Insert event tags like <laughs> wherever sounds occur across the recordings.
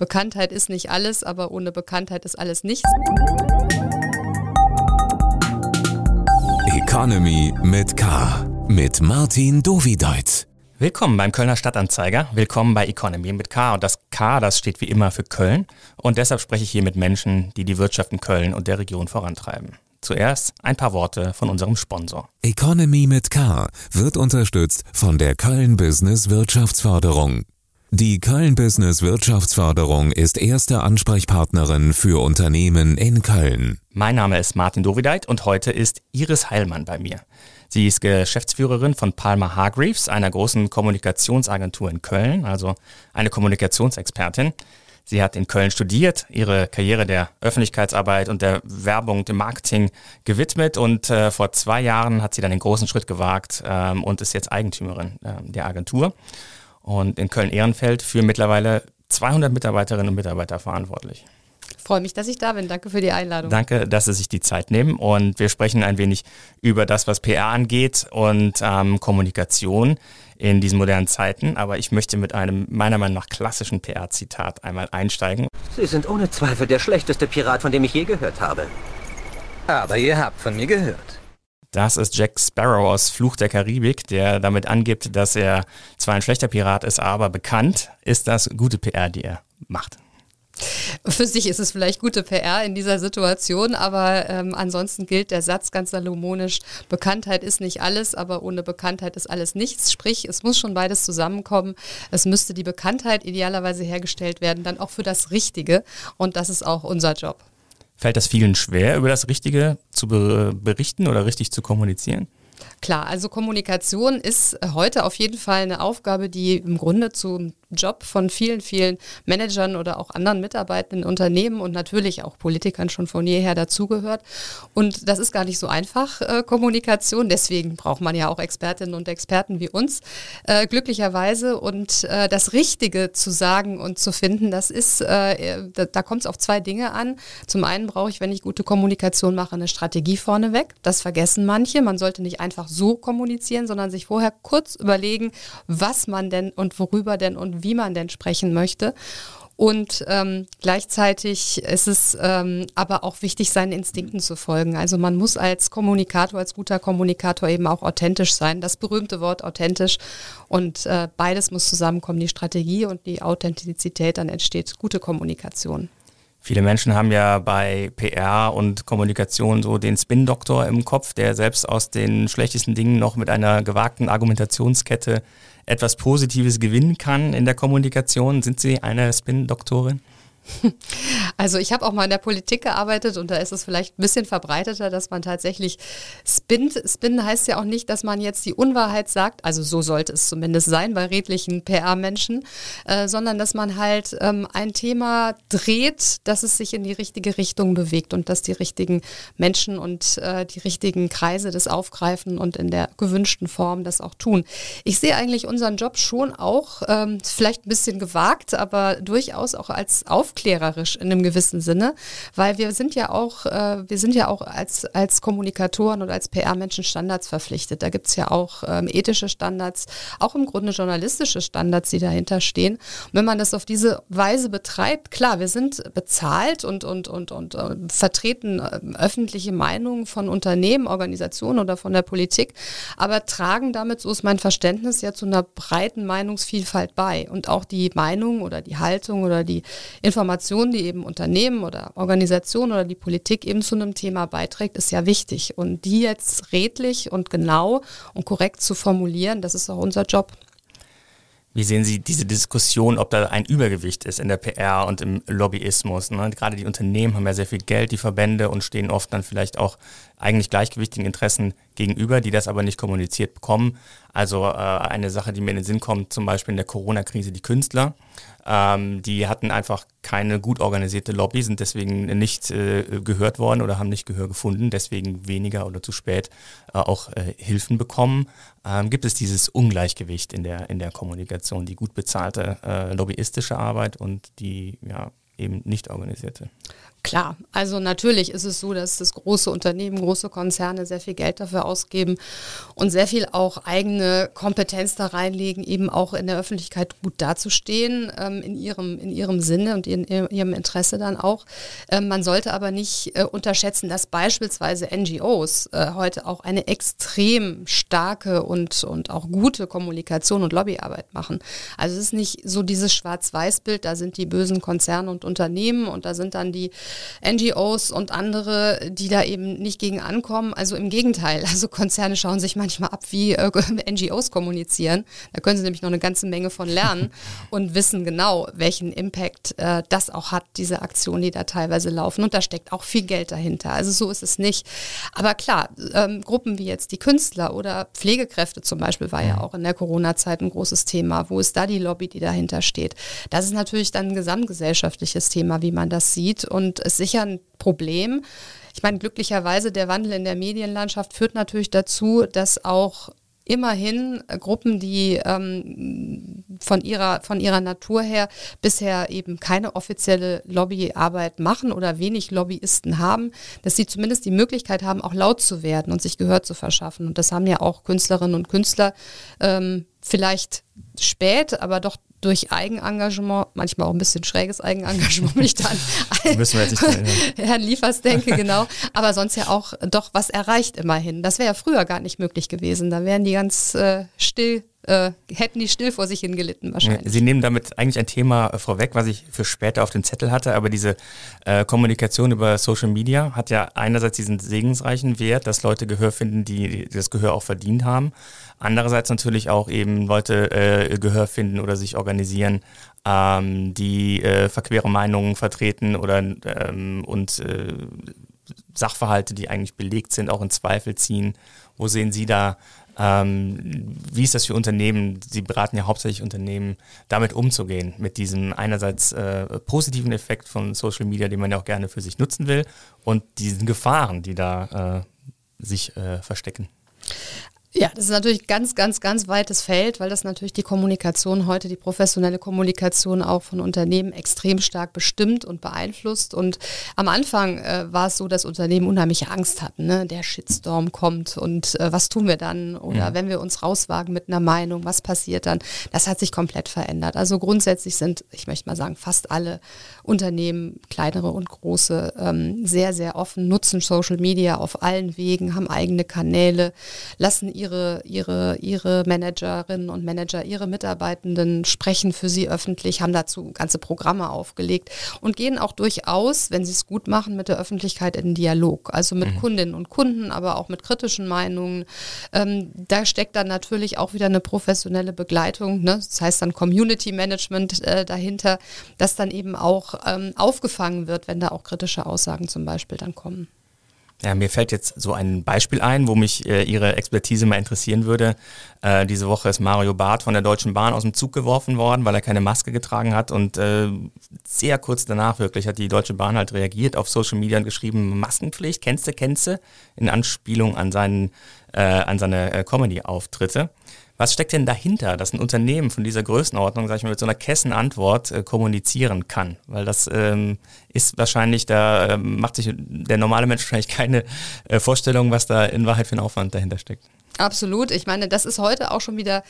Bekanntheit ist nicht alles, aber ohne Bekanntheit ist alles nichts. Economy mit K. Mit Martin Dovideit. Willkommen beim Kölner Stadtanzeiger. Willkommen bei Economy mit K. Und das K, das steht wie immer für Köln. Und deshalb spreche ich hier mit Menschen, die die Wirtschaft in Köln und der Region vorantreiben. Zuerst ein paar Worte von unserem Sponsor. Economy mit K wird unterstützt von der Köln Business Wirtschaftsförderung. Die Köln Business Wirtschaftsförderung ist erste Ansprechpartnerin für Unternehmen in Köln. Mein Name ist Martin Dovideit und heute ist Iris Heilmann bei mir. Sie ist Geschäftsführerin von Palmer Hargreaves, einer großen Kommunikationsagentur in Köln, also eine Kommunikationsexpertin. Sie hat in Köln studiert, ihre Karriere der Öffentlichkeitsarbeit und der Werbung, dem Marketing gewidmet und äh, vor zwei Jahren hat sie dann den großen Schritt gewagt ähm, und ist jetzt Eigentümerin äh, der Agentur und in Köln-Ehrenfeld für mittlerweile 200 Mitarbeiterinnen und Mitarbeiter verantwortlich. Ich freue mich, dass ich da bin. Danke für die Einladung. Danke, dass Sie sich die Zeit nehmen und wir sprechen ein wenig über das, was PR angeht und ähm, Kommunikation in diesen modernen Zeiten. Aber ich möchte mit einem meiner Meinung nach klassischen PR-Zitat einmal einsteigen. Sie sind ohne Zweifel der schlechteste Pirat, von dem ich je gehört habe. Aber ihr habt von mir gehört. Das ist Jack Sparrow aus Fluch der Karibik, der damit angibt, dass er zwar ein schlechter Pirat ist, aber bekannt ist das gute PR, die er macht. Für sich ist es vielleicht gute PR in dieser Situation, aber ähm, ansonsten gilt der Satz ganz salomonisch, Bekanntheit ist nicht alles, aber ohne Bekanntheit ist alles nichts. Sprich, es muss schon beides zusammenkommen. Es müsste die Bekanntheit idealerweise hergestellt werden, dann auch für das Richtige. Und das ist auch unser Job. Fällt das vielen schwer, über das Richtige zu berichten oder richtig zu kommunizieren? Klar, also Kommunikation ist heute auf jeden Fall eine Aufgabe, die im Grunde zum Job von vielen, vielen Managern oder auch anderen Mitarbeitenden in Unternehmen und natürlich auch Politikern schon von jeher dazugehört. Und das ist gar nicht so einfach, äh, Kommunikation. Deswegen braucht man ja auch Expertinnen und Experten wie uns, äh, glücklicherweise. Und äh, das Richtige zu sagen und zu finden, das ist, äh, da, da kommt es auf zwei Dinge an. Zum einen brauche ich, wenn ich gute Kommunikation mache, eine Strategie vorneweg. Das vergessen manche. Man sollte nicht einfach so kommunizieren, sondern sich vorher kurz überlegen, was man denn und worüber denn und wie man denn sprechen möchte. Und ähm, gleichzeitig ist es ähm, aber auch wichtig, seinen Instinkten zu folgen. Also man muss als Kommunikator, als guter Kommunikator eben auch authentisch sein. Das berühmte Wort authentisch. Und äh, beides muss zusammenkommen, die Strategie und die Authentizität. Dann entsteht gute Kommunikation. Viele Menschen haben ja bei PR und Kommunikation so den Spin-Doktor im Kopf, der selbst aus den schlechtesten Dingen noch mit einer gewagten Argumentationskette etwas Positives gewinnen kann in der Kommunikation. Sind Sie eine Spin-Doktorin? Also ich habe auch mal in der Politik gearbeitet und da ist es vielleicht ein bisschen verbreiteter, dass man tatsächlich spinnt. Spinnen heißt ja auch nicht, dass man jetzt die Unwahrheit sagt, also so sollte es zumindest sein bei redlichen PR-Menschen, äh, sondern dass man halt ähm, ein Thema dreht, dass es sich in die richtige Richtung bewegt und dass die richtigen Menschen und äh, die richtigen Kreise das aufgreifen und in der gewünschten Form das auch tun. Ich sehe eigentlich unseren Job schon auch, ähm, vielleicht ein bisschen gewagt, aber durchaus auch als Aufgabe aufklärerisch in einem gewissen Sinne, weil wir sind ja auch, äh, wir sind ja auch als, als Kommunikatoren oder als PR-Menschen Standards verpflichtet. Da gibt es ja auch ähm, ethische Standards, auch im Grunde journalistische Standards, die dahinter stehen. Und wenn man das auf diese Weise betreibt, klar, wir sind bezahlt und, und, und, und äh, vertreten äh, öffentliche Meinungen von Unternehmen, Organisationen oder von der Politik, aber tragen damit, so ist mein Verständnis, ja zu einer breiten Meinungsvielfalt bei. Und auch die Meinung oder die Haltung oder die Information Information, die eben Unternehmen oder Organisationen oder die Politik eben zu einem Thema beiträgt, ist ja wichtig. Und die jetzt redlich und genau und korrekt zu formulieren, das ist auch unser Job. Wie sehen Sie diese Diskussion, ob da ein Übergewicht ist in der PR und im Lobbyismus? Ne? Gerade die Unternehmen haben ja sehr viel Geld, die Verbände und stehen oft dann vielleicht auch eigentlich gleichgewichtigen Interessen gegenüber, die das aber nicht kommuniziert bekommen. Also äh, eine Sache, die mir in den Sinn kommt, zum Beispiel in der Corona-Krise, die Künstler. Ähm, die hatten einfach keine gut organisierte Lobby, sind deswegen nicht äh, gehört worden oder haben nicht Gehör gefunden, deswegen weniger oder zu spät äh, auch äh, Hilfen bekommen. Ähm, gibt es dieses Ungleichgewicht in der, in der Kommunikation, die gut bezahlte äh, lobbyistische Arbeit und die ja, eben nicht organisierte. Klar, also natürlich ist es so, dass das große Unternehmen, große Konzerne sehr viel Geld dafür ausgeben und sehr viel auch eigene Kompetenz da reinlegen, eben auch in der Öffentlichkeit gut dazustehen, ähm, in, ihrem, in ihrem Sinne und in ihrem Interesse dann auch. Ähm, man sollte aber nicht äh, unterschätzen, dass beispielsweise NGOs äh, heute auch eine extrem starke und, und auch gute Kommunikation und Lobbyarbeit machen. Also es ist nicht so dieses Schwarz-Weiß-Bild, da sind die bösen Konzerne und Unternehmen und da sind dann die NGOs und andere, die da eben nicht gegen ankommen. Also im Gegenteil, also Konzerne schauen sich manchmal ab, wie äh, <laughs> NGOs kommunizieren. Da können sie nämlich noch eine ganze Menge von lernen <laughs> und wissen genau, welchen Impact äh, das auch hat, diese Aktionen, die da teilweise laufen. Und da steckt auch viel Geld dahinter. Also so ist es nicht. Aber klar, ähm, Gruppen wie jetzt die Künstler oder Pflegekräfte zum Beispiel war ja auch in der Corona-Zeit ein großes Thema. Wo ist da die Lobby, die dahinter steht? Das ist natürlich dann ein gesamtgesellschaftliches Thema, wie man das sieht. Und ist sicher ein Problem. Ich meine, glücklicherweise der Wandel in der Medienlandschaft führt natürlich dazu, dass auch immerhin Gruppen, die ähm, von, ihrer, von ihrer Natur her bisher eben keine offizielle Lobbyarbeit machen oder wenig Lobbyisten haben, dass sie zumindest die Möglichkeit haben, auch laut zu werden und sich Gehör zu verschaffen. Und das haben ja auch Künstlerinnen und Künstler ähm, vielleicht spät, aber doch durch Eigenengagement, manchmal auch ein bisschen schräges Eigenengagement, wenn ich dann <laughs> Müssen wir jetzt nicht <laughs> Herrn Liefers denke, genau. Aber sonst ja auch doch was erreicht immerhin. Das wäre ja früher gar nicht möglich gewesen. Da wären die ganz äh, still äh, hätten die still vor sich hingelitten wahrscheinlich. Sie nehmen damit eigentlich ein Thema äh, vorweg, was ich für später auf dem Zettel hatte, aber diese äh, Kommunikation über Social Media hat ja einerseits diesen segensreichen Wert, dass Leute Gehör finden, die das Gehör auch verdient haben. Andererseits natürlich auch eben Leute äh, Gehör finden oder sich organisieren, ähm, die äh, verquere Meinungen vertreten oder ähm, und äh, Sachverhalte, die eigentlich belegt sind, auch in Zweifel ziehen. Wo sehen Sie da ähm, wie ist das für Unternehmen? Sie beraten ja hauptsächlich Unternehmen, damit umzugehen, mit diesem einerseits äh, positiven Effekt von Social Media, den man ja auch gerne für sich nutzen will, und diesen Gefahren, die da äh, sich äh, verstecken. Ja, das ist natürlich ganz, ganz, ganz weites Feld, weil das natürlich die Kommunikation heute, die professionelle Kommunikation auch von Unternehmen extrem stark bestimmt und beeinflusst. Und am Anfang äh, war es so, dass Unternehmen unheimliche Angst hatten. Ne? Der Shitstorm kommt und äh, was tun wir dann? Oder mhm. wenn wir uns rauswagen mit einer Meinung, was passiert dann? Das hat sich komplett verändert. Also grundsätzlich sind, ich möchte mal sagen, fast alle Unternehmen, kleinere und große, ähm, sehr, sehr offen, nutzen Social Media auf allen Wegen, haben eigene Kanäle, lassen ihre, ihre, ihre Managerinnen und Manager, ihre Mitarbeitenden sprechen für sie öffentlich, haben dazu ganze Programme aufgelegt und gehen auch durchaus, wenn sie es gut machen, mit der Öffentlichkeit in Dialog. Also mit mhm. Kundinnen und Kunden, aber auch mit kritischen Meinungen. Ähm, da steckt dann natürlich auch wieder eine professionelle Begleitung, ne? das heißt dann Community Management äh, dahinter, dass dann eben auch ähm, aufgefangen wird, wenn da auch kritische Aussagen zum Beispiel dann kommen. Ja, mir fällt jetzt so ein Beispiel ein, wo mich äh, Ihre Expertise mal interessieren würde. Äh, diese Woche ist Mario Barth von der Deutschen Bahn aus dem Zug geworfen worden, weil er keine Maske getragen hat. Und äh, sehr kurz danach wirklich hat die Deutsche Bahn halt reagiert auf Social Media und geschrieben, Maskenpflicht, kennst du, kennst du? In Anspielung an, seinen, äh, an seine äh, Comedy-Auftritte. Was steckt denn dahinter, dass ein Unternehmen von dieser Größenordnung, sag ich mal, mit so einer Kessenantwort äh, kommunizieren kann? Weil das ähm, ist wahrscheinlich, da äh, macht sich der normale Mensch wahrscheinlich keine äh, Vorstellung, was da in Wahrheit für ein Aufwand dahinter steckt. Absolut. Ich meine, das ist heute auch schon wieder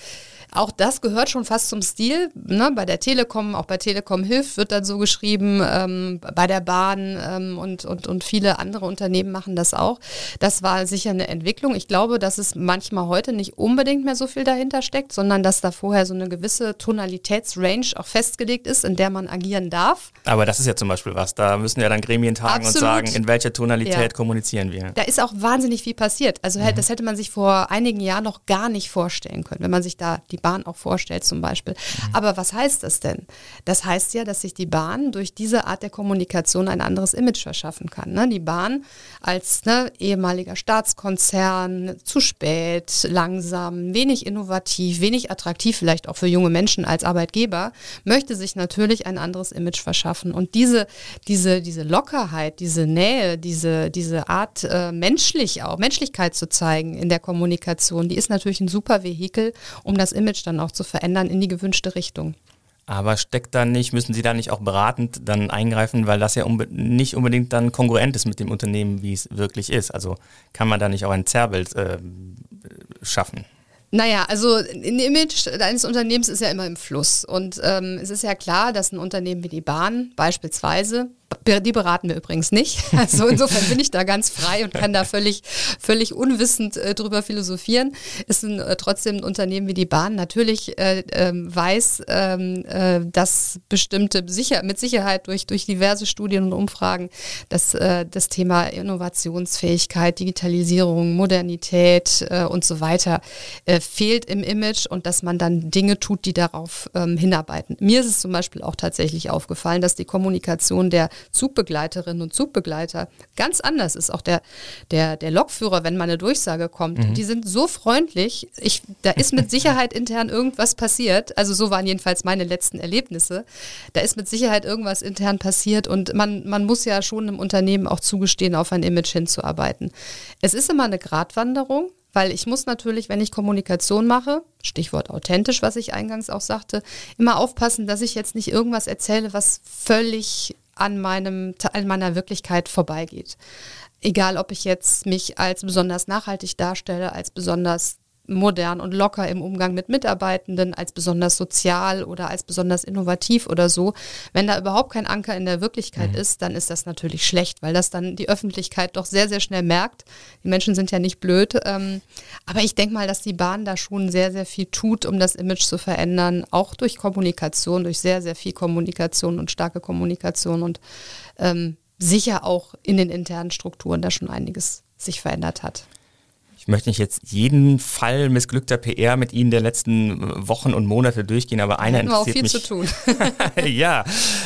auch das gehört schon fast zum Stil. Ne? Bei der Telekom, auch bei Telekom Hilft wird dann so geschrieben, ähm, bei der Bahn ähm, und, und, und viele andere Unternehmen machen das auch. Das war sicher eine Entwicklung. Ich glaube, dass es manchmal heute nicht unbedingt mehr so viel dahinter steckt, sondern dass da vorher so eine gewisse Tonalitätsrange auch festgelegt ist, in der man agieren darf. Aber das ist ja zum Beispiel was. Da müssen ja dann Gremien tagen Absolut. und sagen, in welcher Tonalität ja. kommunizieren wir. Da ist auch wahnsinnig viel passiert. Also mhm. das hätte man sich vor einigen Jahren noch gar nicht vorstellen können, wenn man sich da die Bahn auch vorstellt zum Beispiel. Mhm. Aber was heißt das denn? Das heißt ja, dass sich die Bahn durch diese Art der Kommunikation ein anderes Image verschaffen kann. Ne? Die Bahn als ne, ehemaliger Staatskonzern, zu spät, langsam, wenig innovativ, wenig attraktiv, vielleicht auch für junge Menschen als Arbeitgeber, möchte sich natürlich ein anderes Image verschaffen. Und diese, diese, diese Lockerheit, diese Nähe, diese, diese Art äh, menschlich auch, Menschlichkeit zu zeigen in der Kommunikation, die ist natürlich ein super Vehikel, um das Image dann auch zu verändern in die gewünschte Richtung. Aber steckt da nicht, müssen Sie da nicht auch beratend dann eingreifen, weil das ja unbe nicht unbedingt dann kongruent ist mit dem Unternehmen, wie es wirklich ist. Also kann man da nicht auch ein Zerrbild äh, schaffen? Naja, also ein Image eines Unternehmens ist ja immer im Fluss. Und ähm, es ist ja klar, dass ein Unternehmen wie die Bahn beispielsweise die beraten wir übrigens nicht. <laughs> Also insofern bin ich da ganz frei und kann da völlig, völlig unwissend äh, drüber philosophieren. Ist ein, äh, trotzdem ein Unternehmen wie die Bahn natürlich äh, ähm, weiß, ähm, äh, dass bestimmte sicher, mit Sicherheit durch, durch diverse Studien und Umfragen, dass äh, das Thema Innovationsfähigkeit, Digitalisierung, Modernität äh, und so weiter fehlt im Image und dass man dann Dinge tut, die darauf ähm, hinarbeiten. Mir ist es zum Beispiel auch tatsächlich aufgefallen, dass die Kommunikation der Zugbegleiterinnen und Zugbegleiter ganz anders ist. Auch der, der, der Lokführer, wenn mal eine Durchsage kommt, mhm. die sind so freundlich. Ich, da ist mit Sicherheit intern irgendwas passiert. Also so waren jedenfalls meine letzten Erlebnisse. Da ist mit Sicherheit irgendwas intern passiert und man, man muss ja schon im Unternehmen auch zugestehen, auf ein Image hinzuarbeiten. Es ist immer eine Gratwanderung. Weil ich muss natürlich, wenn ich Kommunikation mache, Stichwort authentisch, was ich eingangs auch sagte, immer aufpassen, dass ich jetzt nicht irgendwas erzähle, was völlig an, meinem, an meiner Wirklichkeit vorbeigeht. Egal, ob ich jetzt mich als besonders nachhaltig darstelle, als besonders modern und locker im Umgang mit Mitarbeitenden, als besonders sozial oder als besonders innovativ oder so. Wenn da überhaupt kein Anker in der Wirklichkeit mhm. ist, dann ist das natürlich schlecht, weil das dann die Öffentlichkeit doch sehr, sehr schnell merkt. Die Menschen sind ja nicht blöd. Ähm, aber ich denke mal, dass die Bahn da schon sehr, sehr viel tut, um das Image zu verändern, auch durch Kommunikation, durch sehr, sehr viel Kommunikation und starke Kommunikation und ähm, sicher auch in den internen Strukturen da schon einiges sich verändert hat. Möchte nicht jetzt jeden Fall missglückter PR mit Ihnen der letzten Wochen und Monate durchgehen, aber einer interessiert viel mich. zu tun. <laughs> ja,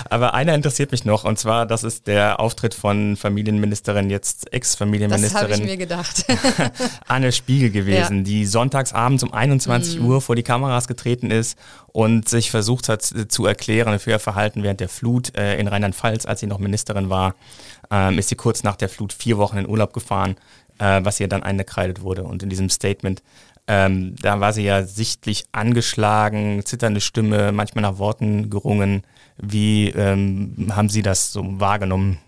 aber einer interessiert mich noch und zwar, das ist der Auftritt von Familienministerin, jetzt Ex-Familienministerin. Das habe ich mir gedacht. <laughs> Anne Spiegel gewesen, ja. die sonntagsabends um 21 mhm. Uhr vor die Kameras getreten ist und sich versucht hat zu erklären für ihr Verhalten während der Flut äh, in Rheinland-Pfalz, als sie noch Ministerin war. Ähm, ist sie kurz nach der Flut vier Wochen in Urlaub gefahren äh, was ihr dann eingekreidet wurde. Und in diesem Statement, ähm, da war sie ja sichtlich angeschlagen, zitternde Stimme, manchmal nach Worten gerungen. Wie ähm, haben Sie das so wahrgenommen?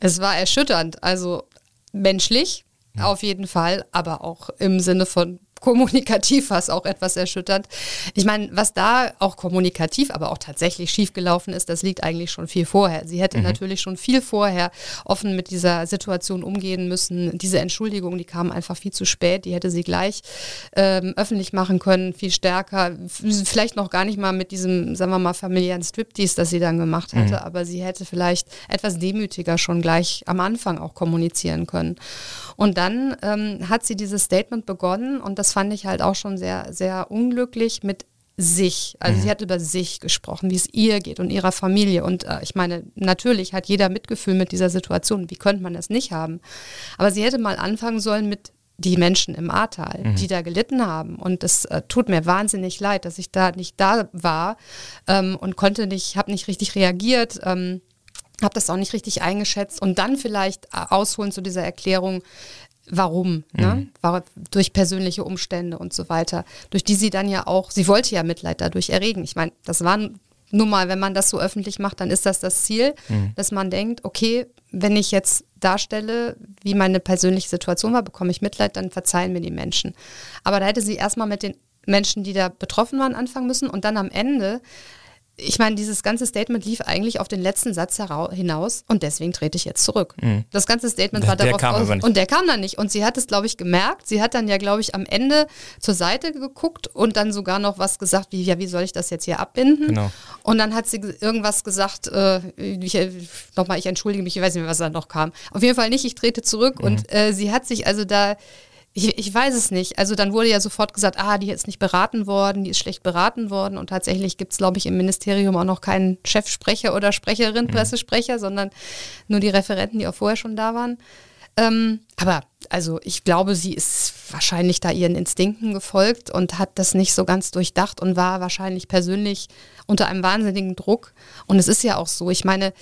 Es war erschütternd, also menschlich auf jeden Fall, aber auch im Sinne von kommunikativ war es auch etwas erschütternd. Ich meine, was da auch kommunikativ, aber auch tatsächlich schiefgelaufen ist, das liegt eigentlich schon viel vorher. Sie hätte mhm. natürlich schon viel vorher offen mit dieser Situation umgehen müssen. Diese Entschuldigung, die kam einfach viel zu spät. Die hätte sie gleich ähm, öffentlich machen können, viel stärker. Vielleicht noch gar nicht mal mit diesem, sagen wir mal, familiären Striptease, das sie dann gemacht hatte, mhm. aber sie hätte vielleicht etwas demütiger schon gleich am Anfang auch kommunizieren können. Und dann ähm, hat sie dieses Statement begonnen und das fand ich halt auch schon sehr, sehr unglücklich mit sich. Also mhm. sie hat über sich gesprochen, wie es ihr geht und ihrer Familie. Und äh, ich meine, natürlich hat jeder Mitgefühl mit dieser Situation. Wie könnte man das nicht haben? Aber sie hätte mal anfangen sollen mit die Menschen im Ahrtal, mhm. die da gelitten haben. Und es äh, tut mir wahnsinnig leid, dass ich da nicht da war ähm, und konnte nicht, habe nicht richtig reagiert. Ähm, habe das auch nicht richtig eingeschätzt und dann vielleicht äh, ausholen zu dieser Erklärung, warum, ne? mhm. ne? durch persönliche Umstände und so weiter, durch die sie dann ja auch, sie wollte ja Mitleid dadurch erregen. Ich meine, das waren nun mal, wenn man das so öffentlich macht, dann ist das das Ziel, mhm. dass man denkt, okay, wenn ich jetzt darstelle, wie meine persönliche Situation war, bekomme ich Mitleid, dann verzeihen mir die Menschen. Aber da hätte sie erstmal mit den Menschen, die da betroffen waren, anfangen müssen und dann am Ende ich meine, dieses ganze Statement lief eigentlich auf den letzten Satz hinaus und deswegen trete ich jetzt zurück. Mhm. Das ganze Statement der, war darauf aus und der kam dann nicht und sie hat es, glaube ich, gemerkt. Sie hat dann ja, glaube ich, am Ende zur Seite geguckt und dann sogar noch was gesagt, wie ja, wie soll ich das jetzt hier abbinden? Genau. Und dann hat sie irgendwas gesagt, äh, ich, nochmal, ich entschuldige mich, ich weiß nicht mehr, was da noch kam. Auf jeden Fall nicht, ich trete zurück mhm. und äh, sie hat sich also da ich, ich weiß es nicht. Also dann wurde ja sofort gesagt, ah, die ist nicht beraten worden, die ist schlecht beraten worden. Und tatsächlich gibt es, glaube ich, im Ministerium auch noch keinen Chefsprecher oder Sprecherin, mhm. Pressesprecher, sondern nur die Referenten, die auch vorher schon da waren. Ähm, aber also ich glaube, sie ist wahrscheinlich da ihren Instinkten gefolgt und hat das nicht so ganz durchdacht und war wahrscheinlich persönlich unter einem wahnsinnigen Druck. Und es ist ja auch so, ich meine,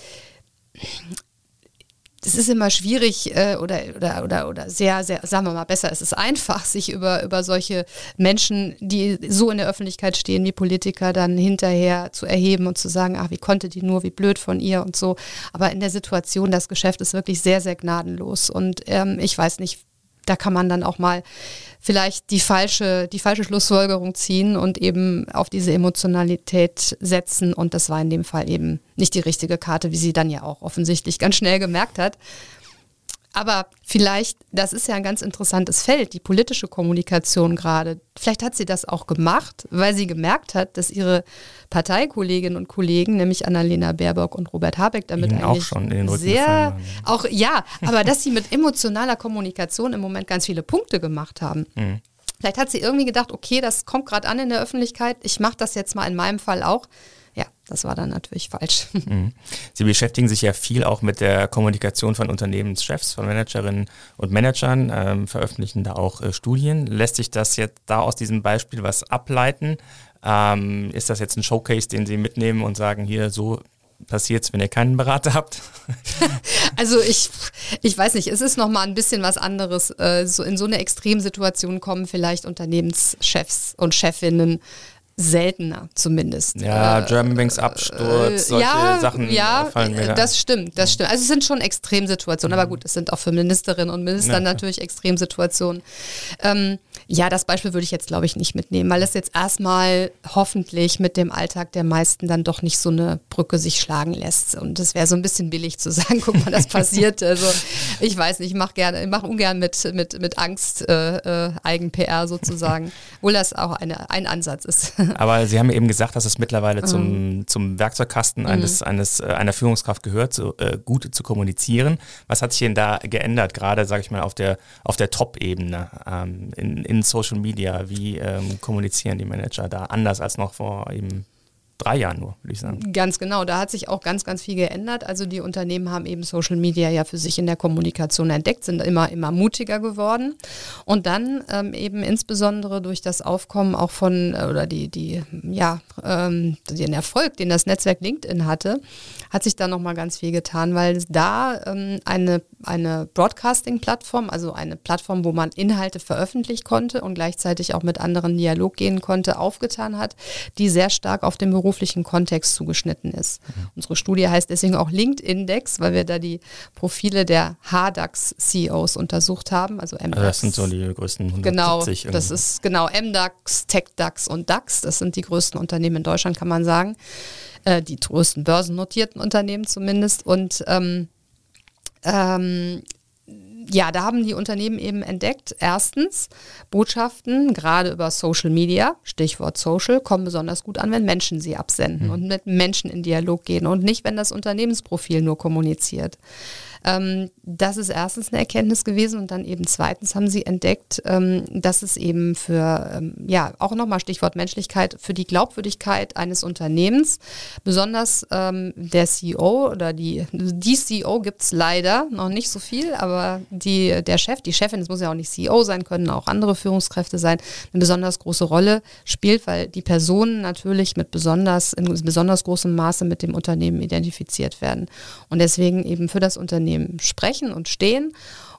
es ist immer schwierig äh, oder, oder, oder, oder sehr, sehr, sagen wir mal besser, es ist einfach, <laughs> sich über, über solche Menschen, die so in der Öffentlichkeit stehen wie Politiker, dann hinterher zu erheben und zu sagen, ach, wie konnte die nur, wie blöd von ihr und so. Aber in der Situation, das Geschäft ist wirklich sehr, sehr gnadenlos. Und ähm, ich weiß nicht, da kann man dann auch mal vielleicht die falsche, die falsche Schlussfolgerung ziehen und eben auf diese Emotionalität setzen. Und das war in dem Fall eben nicht die richtige Karte, wie sie dann ja auch offensichtlich ganz schnell gemerkt hat. Aber vielleicht, das ist ja ein ganz interessantes Feld, die politische Kommunikation gerade. Vielleicht hat sie das auch gemacht, weil sie gemerkt hat, dass ihre Parteikolleginnen und Kollegen, nämlich Annalena Baerbock und Robert Habeck, damit Ihnen eigentlich auch schon in den Rücken sehr, auch ja, aber dass sie mit emotionaler Kommunikation im Moment ganz viele Punkte gemacht haben. Mhm. Vielleicht hat sie irgendwie gedacht, okay, das kommt gerade an in der Öffentlichkeit, ich mache das jetzt mal in meinem Fall auch. Das war dann natürlich falsch. <laughs> Mhm. Sie beschäftigen sich ja viel auch mit der Kommunikation von Unternehmenschefs, von Managerinnen und Managern, ähm, veröffentlichen da auch äh, Studien. Lässt sich das jetzt da aus diesem Beispiel was ableiten? Ähm, ist das jetzt ein Showcase, den Sie mitnehmen und sagen, hier so passiert es, wenn ihr keinen Berater habt? <laughs> <laughs> Also ich, ich weiß nicht, es ist nochmal ein bisschen was anderes. Äh, so in so eine Extremsituation kommen vielleicht Unternehmenschefs und Chefinnen seltener zumindest. Ja, Äh, Germanwings Absturz, solche ja, Sachen ja, fallen mir da das stimmt, das stimmt. Also es sind schon Extremsituationen, aber gut, es sind auch für Ministerinnen und Minister Ja. natürlich Extremsituationen. Ähm, ja, das Beispiel würde ich jetzt, glaube ich, nicht mitnehmen, weil es jetzt erstmal hoffentlich mit dem Alltag der meisten dann doch nicht so eine Brücke sich schlagen lässt. Und es wäre so ein bisschen billig zu <laughs> sagen, guck mal, das passiert. Also ich weiß nicht, ich mache gerne, ich mache ungern mit, mit, mit Angst äh, äh, Eigen-PR sozusagen, obwohl das auch eine, ein Ansatz ist. <laughs> Aber Sie haben eben gesagt, dass es mittlerweile Mhm. zum, zum Werkzeugkasten eines, eines, äh, einer Führungskraft gehört, so, äh, gut zu kommunizieren. Was hat sich denn da geändert, gerade, sage ich mal, auf der, auf der Top-Ebene ähm, in, in Social Media? Wie ähm, kommunizieren die Manager da anders als noch vor eben drei Jahren nur, würde ich sagen? Ganz genau, da hat sich auch ganz, ganz viel geändert. Also die Unternehmen haben eben Social Media ja für sich in der Kommunikation entdeckt, sind immer, immer mutiger geworden. Und dann ähm, eben insbesondere durch das Aufkommen auch von, äh, oder die, die, ja, ähm, den Erfolg, den das Netzwerk LinkedIn hatte, hat sich da nochmal ganz viel getan, weil da ähm, eine, eine Broadcasting-Plattform, also eine Plattform, wo man Inhalte veröffentlichen konnte und gleichzeitig auch mit anderen Dialog gehen konnte, aufgetan hat, die sehr stark auf den beruflichen Kontext zugeschnitten ist. Unsere Studie heißt deswegen auch LinkedIndex, weil wir da die Profile der HDAX-CEOs untersucht haben, also MDAX. Also das sind so die größten 170 Genau, das ist genau MDAX, TechDAX und DAX. Das sind die größten Unternehmen in Deutschland, kann man sagen. Äh, die größten börsennotierten Unternehmen zumindest. Und ähm, ähm, ja, da haben die Unternehmen eben entdeckt, erstens, Botschaften, gerade über Social Media, Stichwort Social, kommen besonders gut an, wenn Menschen sie absenden und mit Menschen in Dialog gehen und nicht, wenn das Unternehmensprofil nur kommuniziert. Ähm, das ist erstens eine Erkenntnis gewesen und dann eben zweitens haben sie entdeckt, ähm, dass es eben für, ähm, ja, auch nochmal Stichwort Menschlichkeit, für die Glaubwürdigkeit eines Unternehmens, besonders ähm, der CEO oder die, die CEO gibt es leider noch nicht so viel, aber die, der Chef, die Chefin, es muss ja auch nicht CEO sein, können auch andere Führungskräfte sein, eine besonders große Rolle spielt, weil die Personen natürlich mit besonders, in besonders großem Maße mit dem Unternehmen identifiziert werden. Und deswegen eben für das Unternehmen sprechen und stehen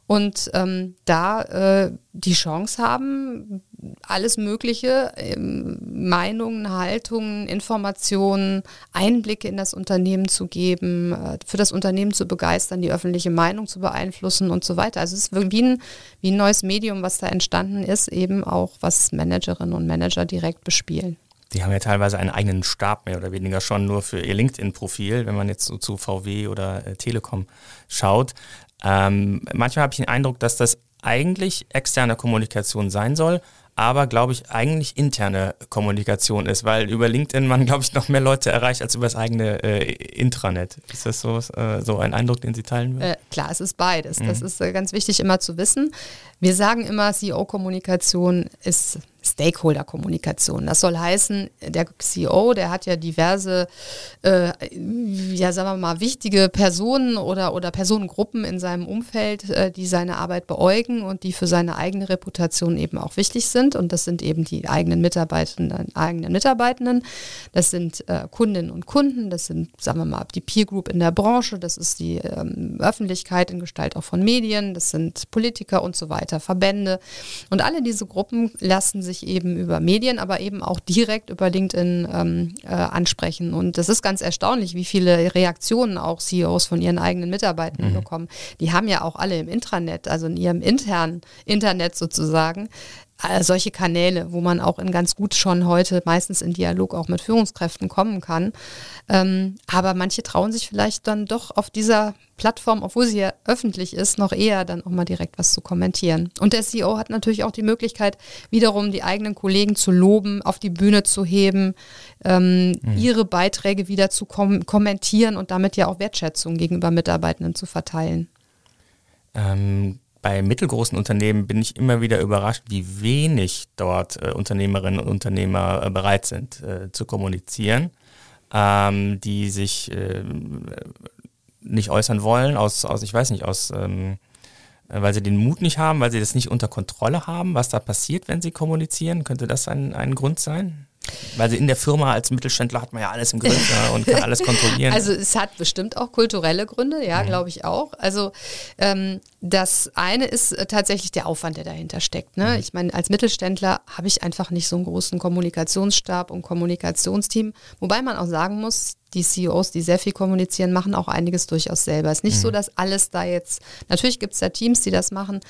und ähm, da äh, die Chance haben, alles Mögliche, ähm, Meinungen, Haltungen, Informationen, Einblicke in das Unternehmen zu geben, äh, für das Unternehmen zu begeistern, die öffentliche Meinung zu beeinflussen und so weiter. Also es ist wie ein, wie ein neues Medium, was da entstanden ist, eben auch was Managerinnen und Manager direkt bespielen. Die haben ja teilweise einen eigenen Stab mehr oder weniger schon nur für ihr LinkedIn-Profil, wenn man jetzt so zu VW oder äh, Telekom schaut. Ähm, manchmal habe ich den Eindruck, dass das eigentlich externe Kommunikation sein soll, aber glaube ich eigentlich interne Kommunikation ist, weil über LinkedIn man glaube ich noch mehr Leute erreicht als über das eigene äh, Intranet. Ist das so, äh, so ein Eindruck, den Sie teilen würden? Äh, klar, es ist beides. Das ist äh, ganz wichtig immer zu wissen. Wir sagen immer, CEO-Kommunikation ist Stakeholder-Kommunikation. Das soll heißen, der CEO, der hat ja diverse, äh, ja sagen wir mal, wichtige Personen oder, oder Personengruppen in seinem Umfeld, äh, die seine Arbeit beäugen und die für seine eigene Reputation eben auch wichtig sind. Und das sind eben die eigenen Mitarbeitenden, eigenen Mitarbeitenden, das sind äh, Kundinnen und Kunden, das sind, sagen wir mal, die Peer Group in der Branche, das ist die ähm, Öffentlichkeit in Gestalt auch von Medien, das sind Politiker und so weiter, Verbände. Und alle diese Gruppen lassen sich eben über Medien, aber eben auch direkt über LinkedIn ähm, äh, ansprechen. Und das ist ganz erstaunlich, wie viele Reaktionen auch CEOs von ihren eigenen Mitarbeitern mhm. bekommen. Die haben ja auch alle im Intranet, also in ihrem internen Internet sozusagen, äh, solche Kanäle, wo man auch in ganz gut schon heute meistens in Dialog auch mit Führungskräften kommen kann. Ähm, aber manche trauen sich vielleicht dann doch auf dieser Plattform, obwohl sie ja öffentlich ist, noch eher dann auch mal direkt was zu kommentieren. Und der CEO hat natürlich auch die Möglichkeit, wiederum die eigenen Kollegen zu loben, auf die Bühne zu heben, ähm, mhm. ihre Beiträge wieder zu kom kommentieren und damit ja auch Wertschätzung gegenüber Mitarbeitenden zu verteilen. Ähm, bei mittelgroßen Unternehmen bin ich immer wieder überrascht, wie wenig dort äh, Unternehmerinnen und Unternehmer äh, bereit sind äh, zu kommunizieren, ähm, die sich äh, nicht äußern wollen, aus, aus ich weiß nicht, aus, ähm, äh, weil sie den Mut nicht haben, weil sie das nicht unter Kontrolle haben, was da passiert, wenn sie kommunizieren. Könnte das ein, ein Grund sein? Weil sie in der Firma als Mittelständler hat man ja alles im Griff ja, <laughs> und kann alles kontrollieren. Also es hat bestimmt auch kulturelle Gründe, ja, mhm. glaube ich auch. Also ähm, das eine ist äh, tatsächlich der Aufwand, der dahinter steckt. Ne? Mhm. Ich meine, als Mittelständler habe ich einfach nicht so einen großen Kommunikationsstab und Kommunikationsteam, wobei man auch sagen muss, die CEOs, die sehr viel kommunizieren, machen auch einiges durchaus selber. Es ist nicht mhm. so, dass alles da jetzt, natürlich gibt es da Teams, die das machen,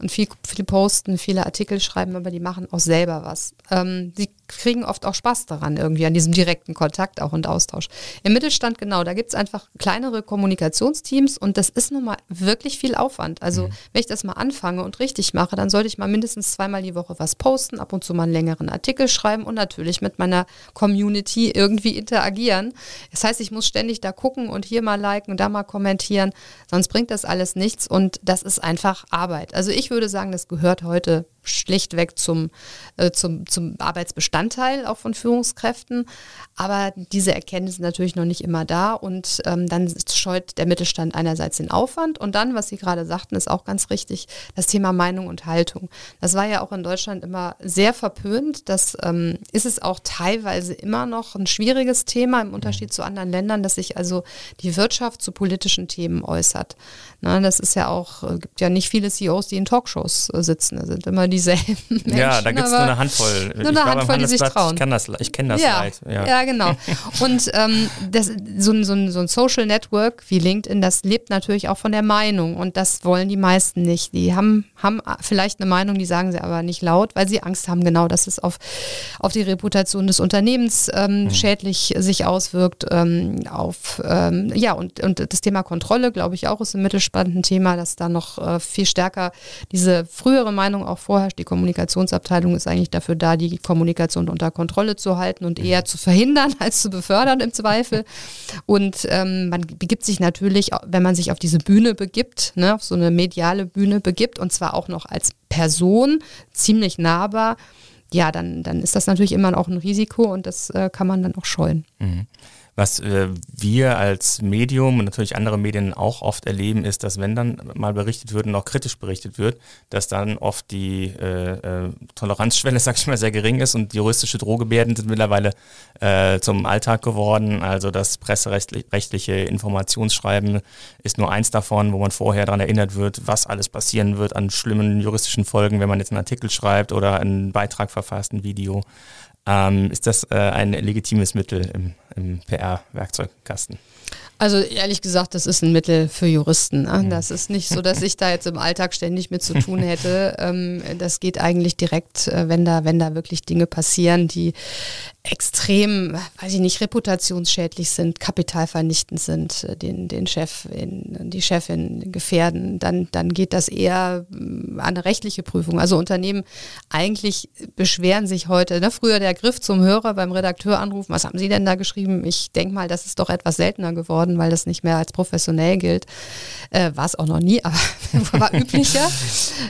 und viel, viel posten, viele Artikel schreiben, aber die machen auch selber was. Ähm, die kriegen oft auch Spaß daran, irgendwie an diesem direkten Kontakt auch und Austausch. Im Mittelstand, genau, da gibt es einfach kleinere Kommunikationsteams und das ist nun mal wirklich viel Aufwand. Also mhm. wenn ich das mal anfange und richtig mache, dann sollte ich mal mindestens zweimal die Woche was posten, ab und zu mal einen längeren Artikel schreiben und natürlich mit meiner Community irgendwie interagieren. Das heißt, ich muss ständig da gucken und hier mal liken und da mal kommentieren, sonst bringt das alles nichts und das ist einfach Arbeit. Also ich würde sagen, das gehört heute schlichtweg zum, äh, zum, zum Arbeitsbestandteil auch von Führungskräften. Aber diese Erkenntnis ist natürlich noch nicht immer da und ähm, dann scheut der Mittelstand einerseits den Aufwand und dann, was Sie gerade sagten, ist auch ganz richtig, das Thema Meinung und Haltung. Das war ja auch in Deutschland immer sehr verpönt. Das ähm, ist es auch teilweise immer noch ein schwieriges Thema im Unterschied zu anderen Ländern, dass sich also die Wirtschaft zu politischen Themen äußert. Na, das ist ja auch, äh, gibt ja nicht viele CEOs, die in Talkshows äh, sitzen. Da sind immer dieselben <laughs> Menschen. Ja, da gibt es nur eine Handvoll. Nur eine Handvoll, die sich trauen. Ich kenne das, ich kenn das ja, leid. Ja. ja, genau. <laughs> Und ähm, das, so, ein, so, ein, so ein Social Network wie LinkedIn, das lebt natürlich auch von der Meinung. Und das wollen die meisten nicht. Die haben, haben vielleicht eine Meinung, die sagen sie aber nicht laut, weil sie Angst haben, genau, dass es auf, auf die Reputation des Unternehmens ähm, mhm. schädlich sich auswirkt. Ähm, auf, ähm, ja, und, und das Thema Kontrolle, glaube ich, auch ist ein mittelspannendes Thema, dass da noch äh, viel stärker diese frühere Meinung auch vorher vorherrscht. Die Kommunikationsabteilung ist eigentlich dafür da, die Kommunikation unter Kontrolle zu halten und eher zu verhindern <laughs> als zu befördern im Zweifel. Und ähm, man begibt sich natürlich, wenn man sich auf diese Bühne begibt, ne, auf so eine mediale Bühne begibt und zwar auch noch als Person, ziemlich nahbar, ja, dann, dann ist das natürlich immer auch ein Risiko und das äh, kann man dann auch scheuen. Mhm. Was äh, wir als Medium und natürlich andere Medien auch oft erleben, ist, dass wenn dann mal berichtet wird und auch kritisch berichtet wird, dass dann oft die äh, äh, Toleranzschwelle, <laughs> sag ich mal, sehr gering ist und juristische Drohgebärden sind mittlerweile äh, zum Alltag geworden. Also das presserechtliche Informationsschreiben ist nur eins davon, wo man vorher daran erinnert wird, was alles passieren wird an schlimmen juristischen Folgen, wenn man jetzt einen Artikel schreibt oder einen Beitrag verfasst, ein Video. Ähm, ist das äh, ein legitimes Mittel im, im PR-Werkzeugkasten? Also ehrlich gesagt, das ist ein Mittel für Juristen. Ne? Mhm. Das ist nicht so, dass ich da jetzt im Alltag ständig mit zu tun <laughs> hätte. Ähm, das geht eigentlich direkt, äh, wenn da, wenn da wirklich Dinge passieren, die extrem, weiß ich nicht, reputationsschädlich sind, kapitalvernichtend sind, äh, den, den Chef, in, die Chefin gefährden, dann, dann geht das eher mm, an eine rechtliche Prüfung. Also Unternehmen eigentlich beschweren sich heute, ne, früher der Griff zum Hörer beim Redakteur anrufen, was haben Sie denn da geschrieben? Ich denke mal, das ist doch etwas seltener geworden geworden, weil das nicht mehr als professionell gilt. Äh, war es auch noch nie, aber <laughs> war üblicher. <laughs>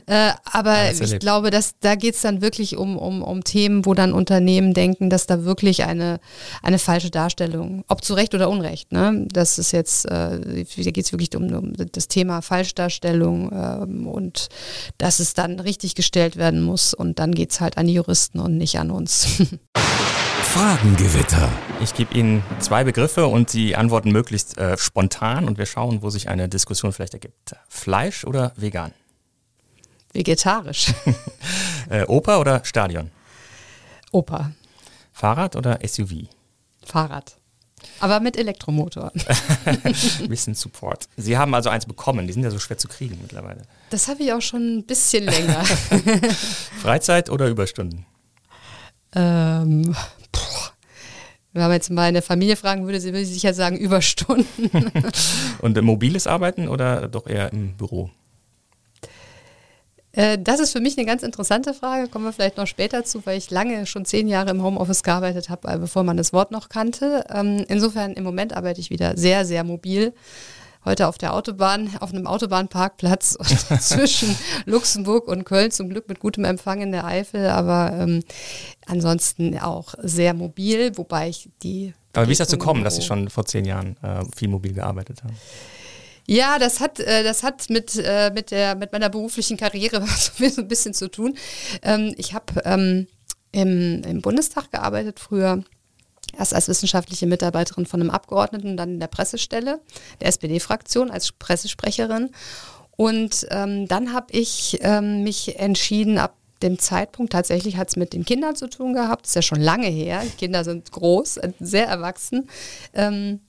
Äh, aber ich glaube, dass da geht es dann wirklich um, um, um Themen, wo dann Unternehmen denken, dass da wirklich eine, eine falsche Darstellung, ob zu Recht oder Unrecht, ne? das ist jetzt, äh, da geht es wirklich um, um, das Thema Falschdarstellung ähm, und dass es dann richtig gestellt werden muss und dann geht es halt an die Juristen und nicht an uns. <laughs> Fragengewitter. Ich gebe Ihnen zwei Begriffe und Sie antworten möglichst äh, spontan und wir schauen, wo sich eine Diskussion vielleicht ergibt. Fleisch oder vegan? Vegetarisch. <laughs> äh, Oper oder Stadion? Oper. Fahrrad oder SUV? Fahrrad. Aber mit Elektromotor. <laughs> ein bisschen Support. Sie haben also eins bekommen. Die sind ja so schwer zu kriegen mittlerweile. Das habe ich auch schon ein bisschen länger. <laughs> Freizeit oder Überstunden? Ähm, wenn man jetzt mal eine Familie fragen würde, sie würde sicher sagen Überstunden. <laughs> Und mobiles Arbeiten oder doch eher im Büro? Äh, das ist für mich eine ganz interessante Frage, kommen wir vielleicht noch später zu, weil ich lange, schon zehn Jahre im Homeoffice gearbeitet habe, äh, bevor man das Wort noch kannte. Ähm, insofern im Moment arbeite ich wieder sehr, sehr mobil heute auf der Autobahn, auf einem Autobahnparkplatz <laughs> zwischen Luxemburg und Köln, zum Glück mit gutem Empfang in der Eifel, aber ähm, ansonsten auch sehr mobil, wobei ich die. Aber wie ist das zu kommen, dass Sie schon vor zehn Jahren äh, viel mobil gearbeitet haben? Ja, das hat, äh, das hat mit, äh, mit, der, mit meiner beruflichen Karriere <laughs> so ein bisschen zu tun. Ähm, ich habe ähm, im, im Bundestag gearbeitet früher erst als wissenschaftliche Mitarbeiterin von einem Abgeordneten, dann in der Pressestelle der SPD-Fraktion als Pressesprecherin. Und ähm, dann habe ich ähm, mich entschieden, ab dem Zeitpunkt, tatsächlich hat es mit den Kindern zu tun gehabt, ist ja schon lange her, die Kinder sind groß, sehr erwachsen, ähm,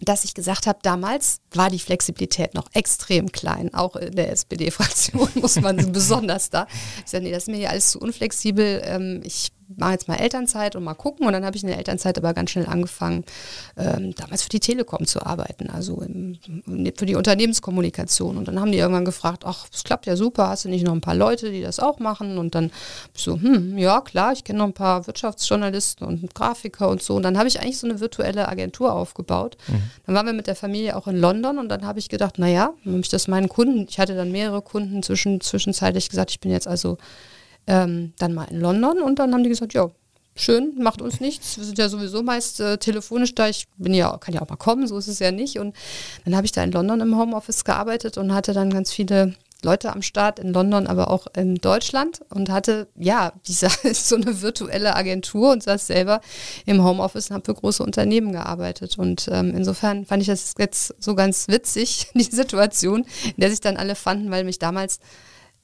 dass ich gesagt habe, damals war die Flexibilität noch extrem klein, auch in der SPD-Fraktion <laughs> muss man besonders da. Ich sage, nee, das ist mir hier alles zu unflexibel. Ähm, ich mache jetzt mal Elternzeit und mal gucken. Und dann habe ich in der Elternzeit aber ganz schnell angefangen, ähm, damals für die Telekom zu arbeiten, also im, für die Unternehmenskommunikation. Und dann haben die irgendwann gefragt, ach, das klappt ja super, hast du nicht noch ein paar Leute, die das auch machen? Und dann so, hm, ja klar, ich kenne noch ein paar Wirtschaftsjournalisten und Grafiker und so. Und dann habe ich eigentlich so eine virtuelle Agentur aufgebaut. Mhm. Dann waren wir mit der Familie auch in London und dann habe ich gedacht, naja, dann ich das meinen Kunden, ich hatte dann mehrere Kunden zwischen, zwischenzeitlich gesagt, ich bin jetzt also ähm, dann mal in London und dann haben die gesagt, ja, schön, macht uns nichts. Wir sind ja sowieso meist äh, telefonisch da. Ich bin ja, kann ja auch mal kommen, so ist es ja nicht. Und dann habe ich da in London im Homeoffice gearbeitet und hatte dann ganz viele Leute am Start in London, aber auch in Deutschland und hatte ja diese <laughs> so eine virtuelle Agentur und saß selber im Homeoffice und habe für große Unternehmen gearbeitet. Und ähm, insofern fand ich das jetzt so ganz witzig, <laughs> die Situation, in der sich dann alle fanden, weil mich damals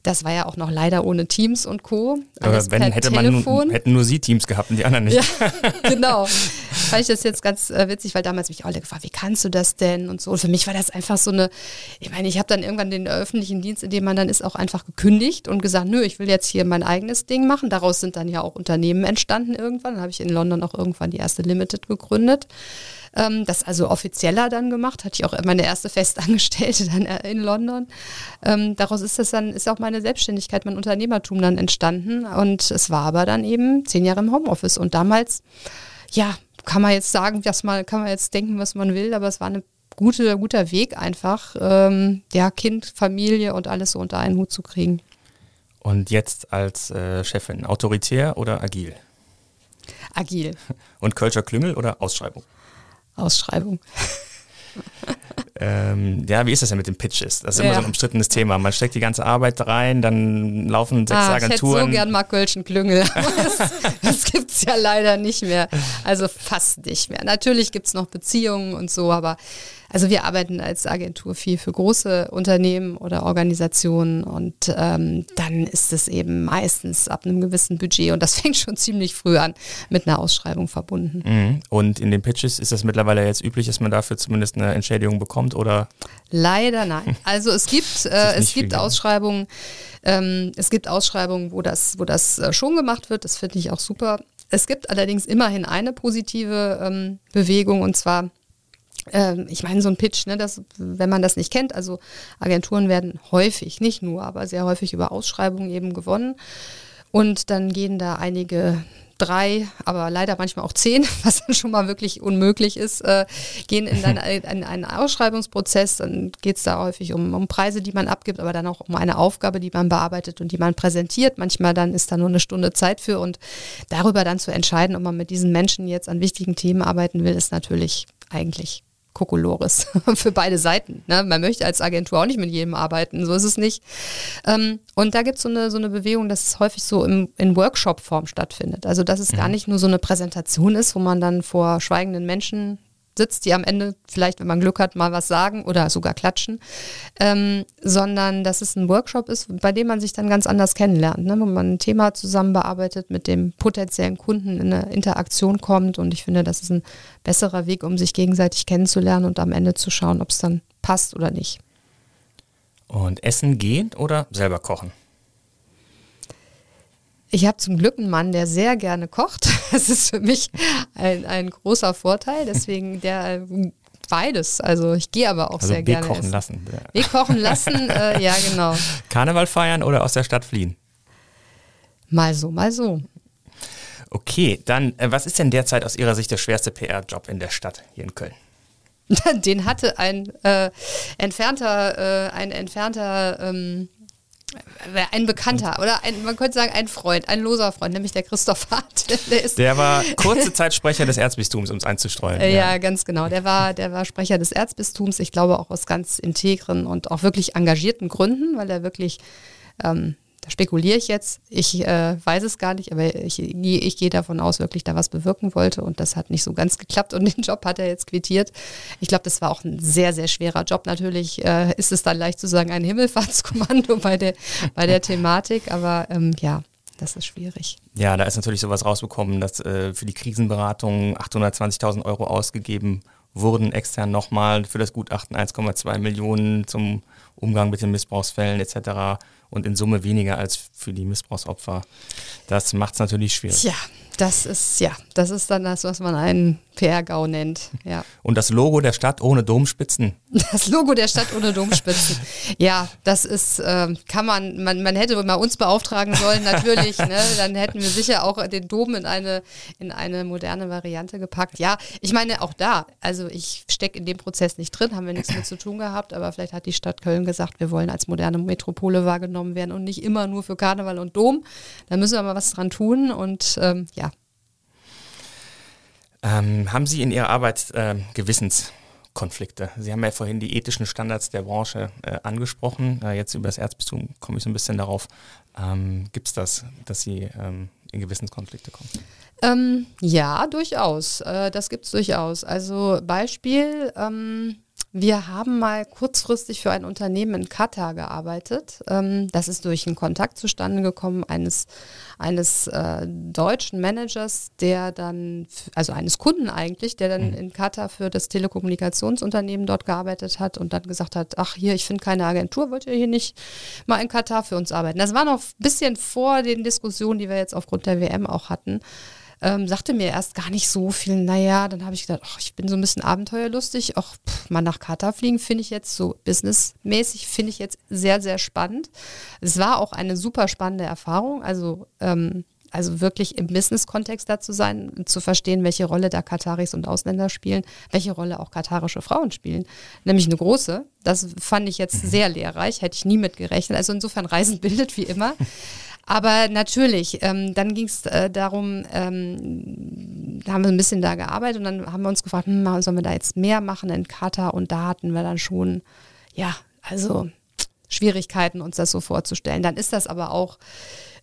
das war ja auch noch leider ohne Teams und Co. Alles wenn, hätte Telefon. man nur, hätten nur sie Teams gehabt und die anderen nicht. Ja, <laughs> genau. Fand ich das jetzt ganz äh, witzig, weil damals mich alle gefragt, wie kannst du das denn und so. Und für mich war das einfach so eine, ich meine, ich habe dann irgendwann den öffentlichen Dienst, in dem man dann ist, auch einfach gekündigt und gesagt, nö, ich will jetzt hier mein eigenes Ding machen. Daraus sind dann ja auch Unternehmen entstanden irgendwann. Dann habe ich in London auch irgendwann die erste Limited gegründet ähm, das also offizieller dann gemacht, hatte ich auch meine erste Festangestellte <laughs> dann äh, in London. Ähm, daraus ist das dann, ist auch meine Selbstständigkeit, mein Unternehmertum dann entstanden und es war aber dann eben zehn Jahre im Homeoffice und damals, ja, kann man jetzt sagen, was man, kann man jetzt denken, was man will, aber es war eine gute, guter Weg einfach, ähm, ja, Kind, Familie und alles so unter einen Hut zu kriegen. Und jetzt als äh, Chefin, autoritär oder agil? Agil. Und Kölscher Klüngel oder Ausschreibung? Ausschreibung. ähm, ja, wie ist das denn mit den Pitches? Das ist ja. immer so ein umstrittenes Thema. Man steckt die ganze Arbeit rein, dann laufen sechs ah, Agenturen. Ich hätte so gern Mark Gölschen Klüngel. das, das gibt es ja leider nicht mehr. Also fast nicht mehr. Natürlich gibt es noch Beziehungen und so, aber also wir arbeiten als Agentur viel für große Unternehmen oder Organisationen und ähm, dann ist es eben meistens ab einem gewissen Budget und das <laughs> fängt schon ziemlich früh an mit einer Ausschreibung verbunden. Mhm. Und in den Pitches ist das mittlerweile jetzt üblich, dass man dafür zumindest eine Entschädigung bekommt oder? Leider nein. <laughs> Also es gibt, äh, es gibt Ausschreibungen, ähm, es gibt Ausschreibungen, wo das, wo das äh, schon gemacht wird. Das finde ich auch super. Es gibt allerdings immerhin eine positive ähm, Bewegung und zwar ähm, ich meine, so ein Pitch, ne, das, wenn man das nicht kennt, also Agenturen werden häufig, nicht nur, aber sehr häufig über Ausschreibungen eben gewonnen. Und dann gehen da einige drei, aber leider manchmal auch zehn, <laughs> was dann schon mal wirklich unmöglich ist, äh, gehen in, dann, <laughs> in einen Ausschreibungsprozess. Dann geht es da häufig um, um Preise, die man abgibt, aber dann auch um eine Aufgabe, die man bearbeitet und die man präsentiert. Manchmal dann ist da nur eine Stunde Zeit für und darüber dann zu entscheiden, ob man mit diesen Menschen jetzt an wichtigen Themen arbeiten will, ist natürlich eigentlich Kokolores <laughs> für beide Seiten. Ne? Man möchte als Agentur auch nicht mit jedem arbeiten, so ist es nicht. Ähm, und da gibt so es eine, so eine Bewegung, dass es häufig so im, in Workshop-Form stattfindet. Also dass es mhm. gar nicht nur so eine Präsentation ist, wo man dann vor schweigenden Menschen sitzt, die am Ende vielleicht, wenn man Glück hat, mal was sagen oder sogar klatschen, ähm, sondern dass es ein Workshop ist, bei dem man sich dann ganz anders kennenlernt, ne? wo man ein Thema zusammen bearbeitet, mit dem potenziellen Kunden in eine Interaktion kommt und ich finde, das ist ein besserer Weg, um sich gegenseitig kennenzulernen und am Ende zu schauen, ob es dann passt oder nicht. Und essen gehen oder selber kochen? Ich habe zum Glück einen Mann, der sehr gerne kocht. <laughs> Das ist für mich ein, ein großer Vorteil. Deswegen <laughs> der beides. Also ich gehe aber auch also sehr gerne. kochen lassen. Wir kochen lassen, <laughs> äh, ja genau. Karneval feiern oder aus der Stadt fliehen? Mal so, mal so. Okay, dann äh, was ist denn derzeit aus Ihrer Sicht der schwerste PR-Job in der Stadt hier in Köln? Den hatte ein äh, entfernter, äh, ein entfernter ähm, ein Bekannter oder ein, man könnte sagen ein Freund, ein loser Freund, nämlich der Christoph Hart. <laughs> Der, ist der war <laughs> kurze Zeit Sprecher des Erzbistums, um es einzustreuen. ja. ja, ganz genau. Der war, der war Sprecher des Erzbistums, ich glaube auch aus ganz integren und auch wirklich engagierten Gründen, weil er wirklich ähm, da spekuliere ich jetzt. Ich äh, weiß es gar nicht, aber ich, ich gehe davon aus, wirklich da was bewirken wollte und das hat nicht so ganz geklappt und den Job hat er jetzt quittiert. Ich glaube, das war auch ein sehr, sehr schwerer Job. Natürlich äh, ist es dann leicht zu sagen, ein Himmelfahrtskommando <laughs> bei der, bei der Thematik, aber ähm, ja, das ist schwierig. Ja, da ist natürlich sowas rausbekommen, dass äh, für die Krisenberatung 820.000 Euro ausgegeben wurden extern nochmal für das Gutachten 1,2 Millionen zum Umgang mit den Missbrauchsfällen etc. und in Summe weniger als für die Missbrauchsopfer. Das macht es natürlich schwierig. Ja, das ist ja, das ist dann das, was man einen PR-GAU nennt. Ja. <laughs> Und das Logo der Stadt ohne Domspitzen? Das Logo der Stadt ohne Domspitzen. ja, das ist, äh, kann man, man, man hätte mal uns beauftragen sollen, natürlich. ne? <laughs> Dann hätten wir sicher auch den Dom in eine, in eine moderne Variante gepackt. Ja, ich meine auch da, also ich stecke in dem Prozess nicht drin, haben wir nichts mit zu tun gehabt, aber vielleicht hat die Stadt Köln gesagt, wir wollen als moderne Metropole wahrgenommen werden und nicht immer nur für Karneval und Dom. Da müssen wir mal was dran tun und ähm, ja, ähm, haben Sie in Ihrer Arbeit äh, Gewissenskonflikte? Sie haben ja vorhin die ethischen Standards der Branche äh, angesprochen. Äh, jetzt über das Erzbistum komme ich so ein bisschen darauf. Ähm, Gibt es das, dass Sie ähm, in Gewissenskonflikte kommen? Ähm, ja, durchaus. Äh, das gibt es durchaus. Also Beispiel, ähm, wir haben mal kurzfristig für ein Unternehmen in Katar gearbeitet. Ähm, das ist durch einen Kontakt zustande gekommen eines, eines äh, deutschen Managers, der dann, also eines Kunden eigentlich, der dann mhm. in Katar für das Telekommunikationsunternehmen dort gearbeitet hat und dann gesagt hat, ach hier, ich finde keine Agentur, wollt ihr hier nicht mal in Katar für uns arbeiten? Das war noch ein bisschen vor den Diskussionen, die wir jetzt aufgrund der WM auch hatten ähm, sagte mir erst gar nicht so viel. Naja, dann habe ich gedacht, ach, ich bin so ein bisschen abenteuerlustig. Auch pff, mal nach Katar fliegen finde ich jetzt so businessmäßig, finde ich jetzt sehr, sehr spannend. Es war auch eine super spannende Erfahrung. Also, ähm, also wirklich im Business-Kontext da zu sein, zu verstehen, welche Rolle da Kataris und Ausländer spielen, welche Rolle auch katarische Frauen spielen. Nämlich eine große. Das fand ich jetzt mhm. sehr lehrreich, hätte ich nie mit gerechnet. Also insofern Reisen <laughs> bildet wie immer. Aber natürlich, ähm, dann ging es äh, darum, ähm, da haben wir ein bisschen da gearbeitet und dann haben wir uns gefragt, hm, sollen wir da jetzt mehr machen in Katar? Und da hatten wir dann schon, ja, also Schwierigkeiten, uns das so vorzustellen. Dann ist das aber auch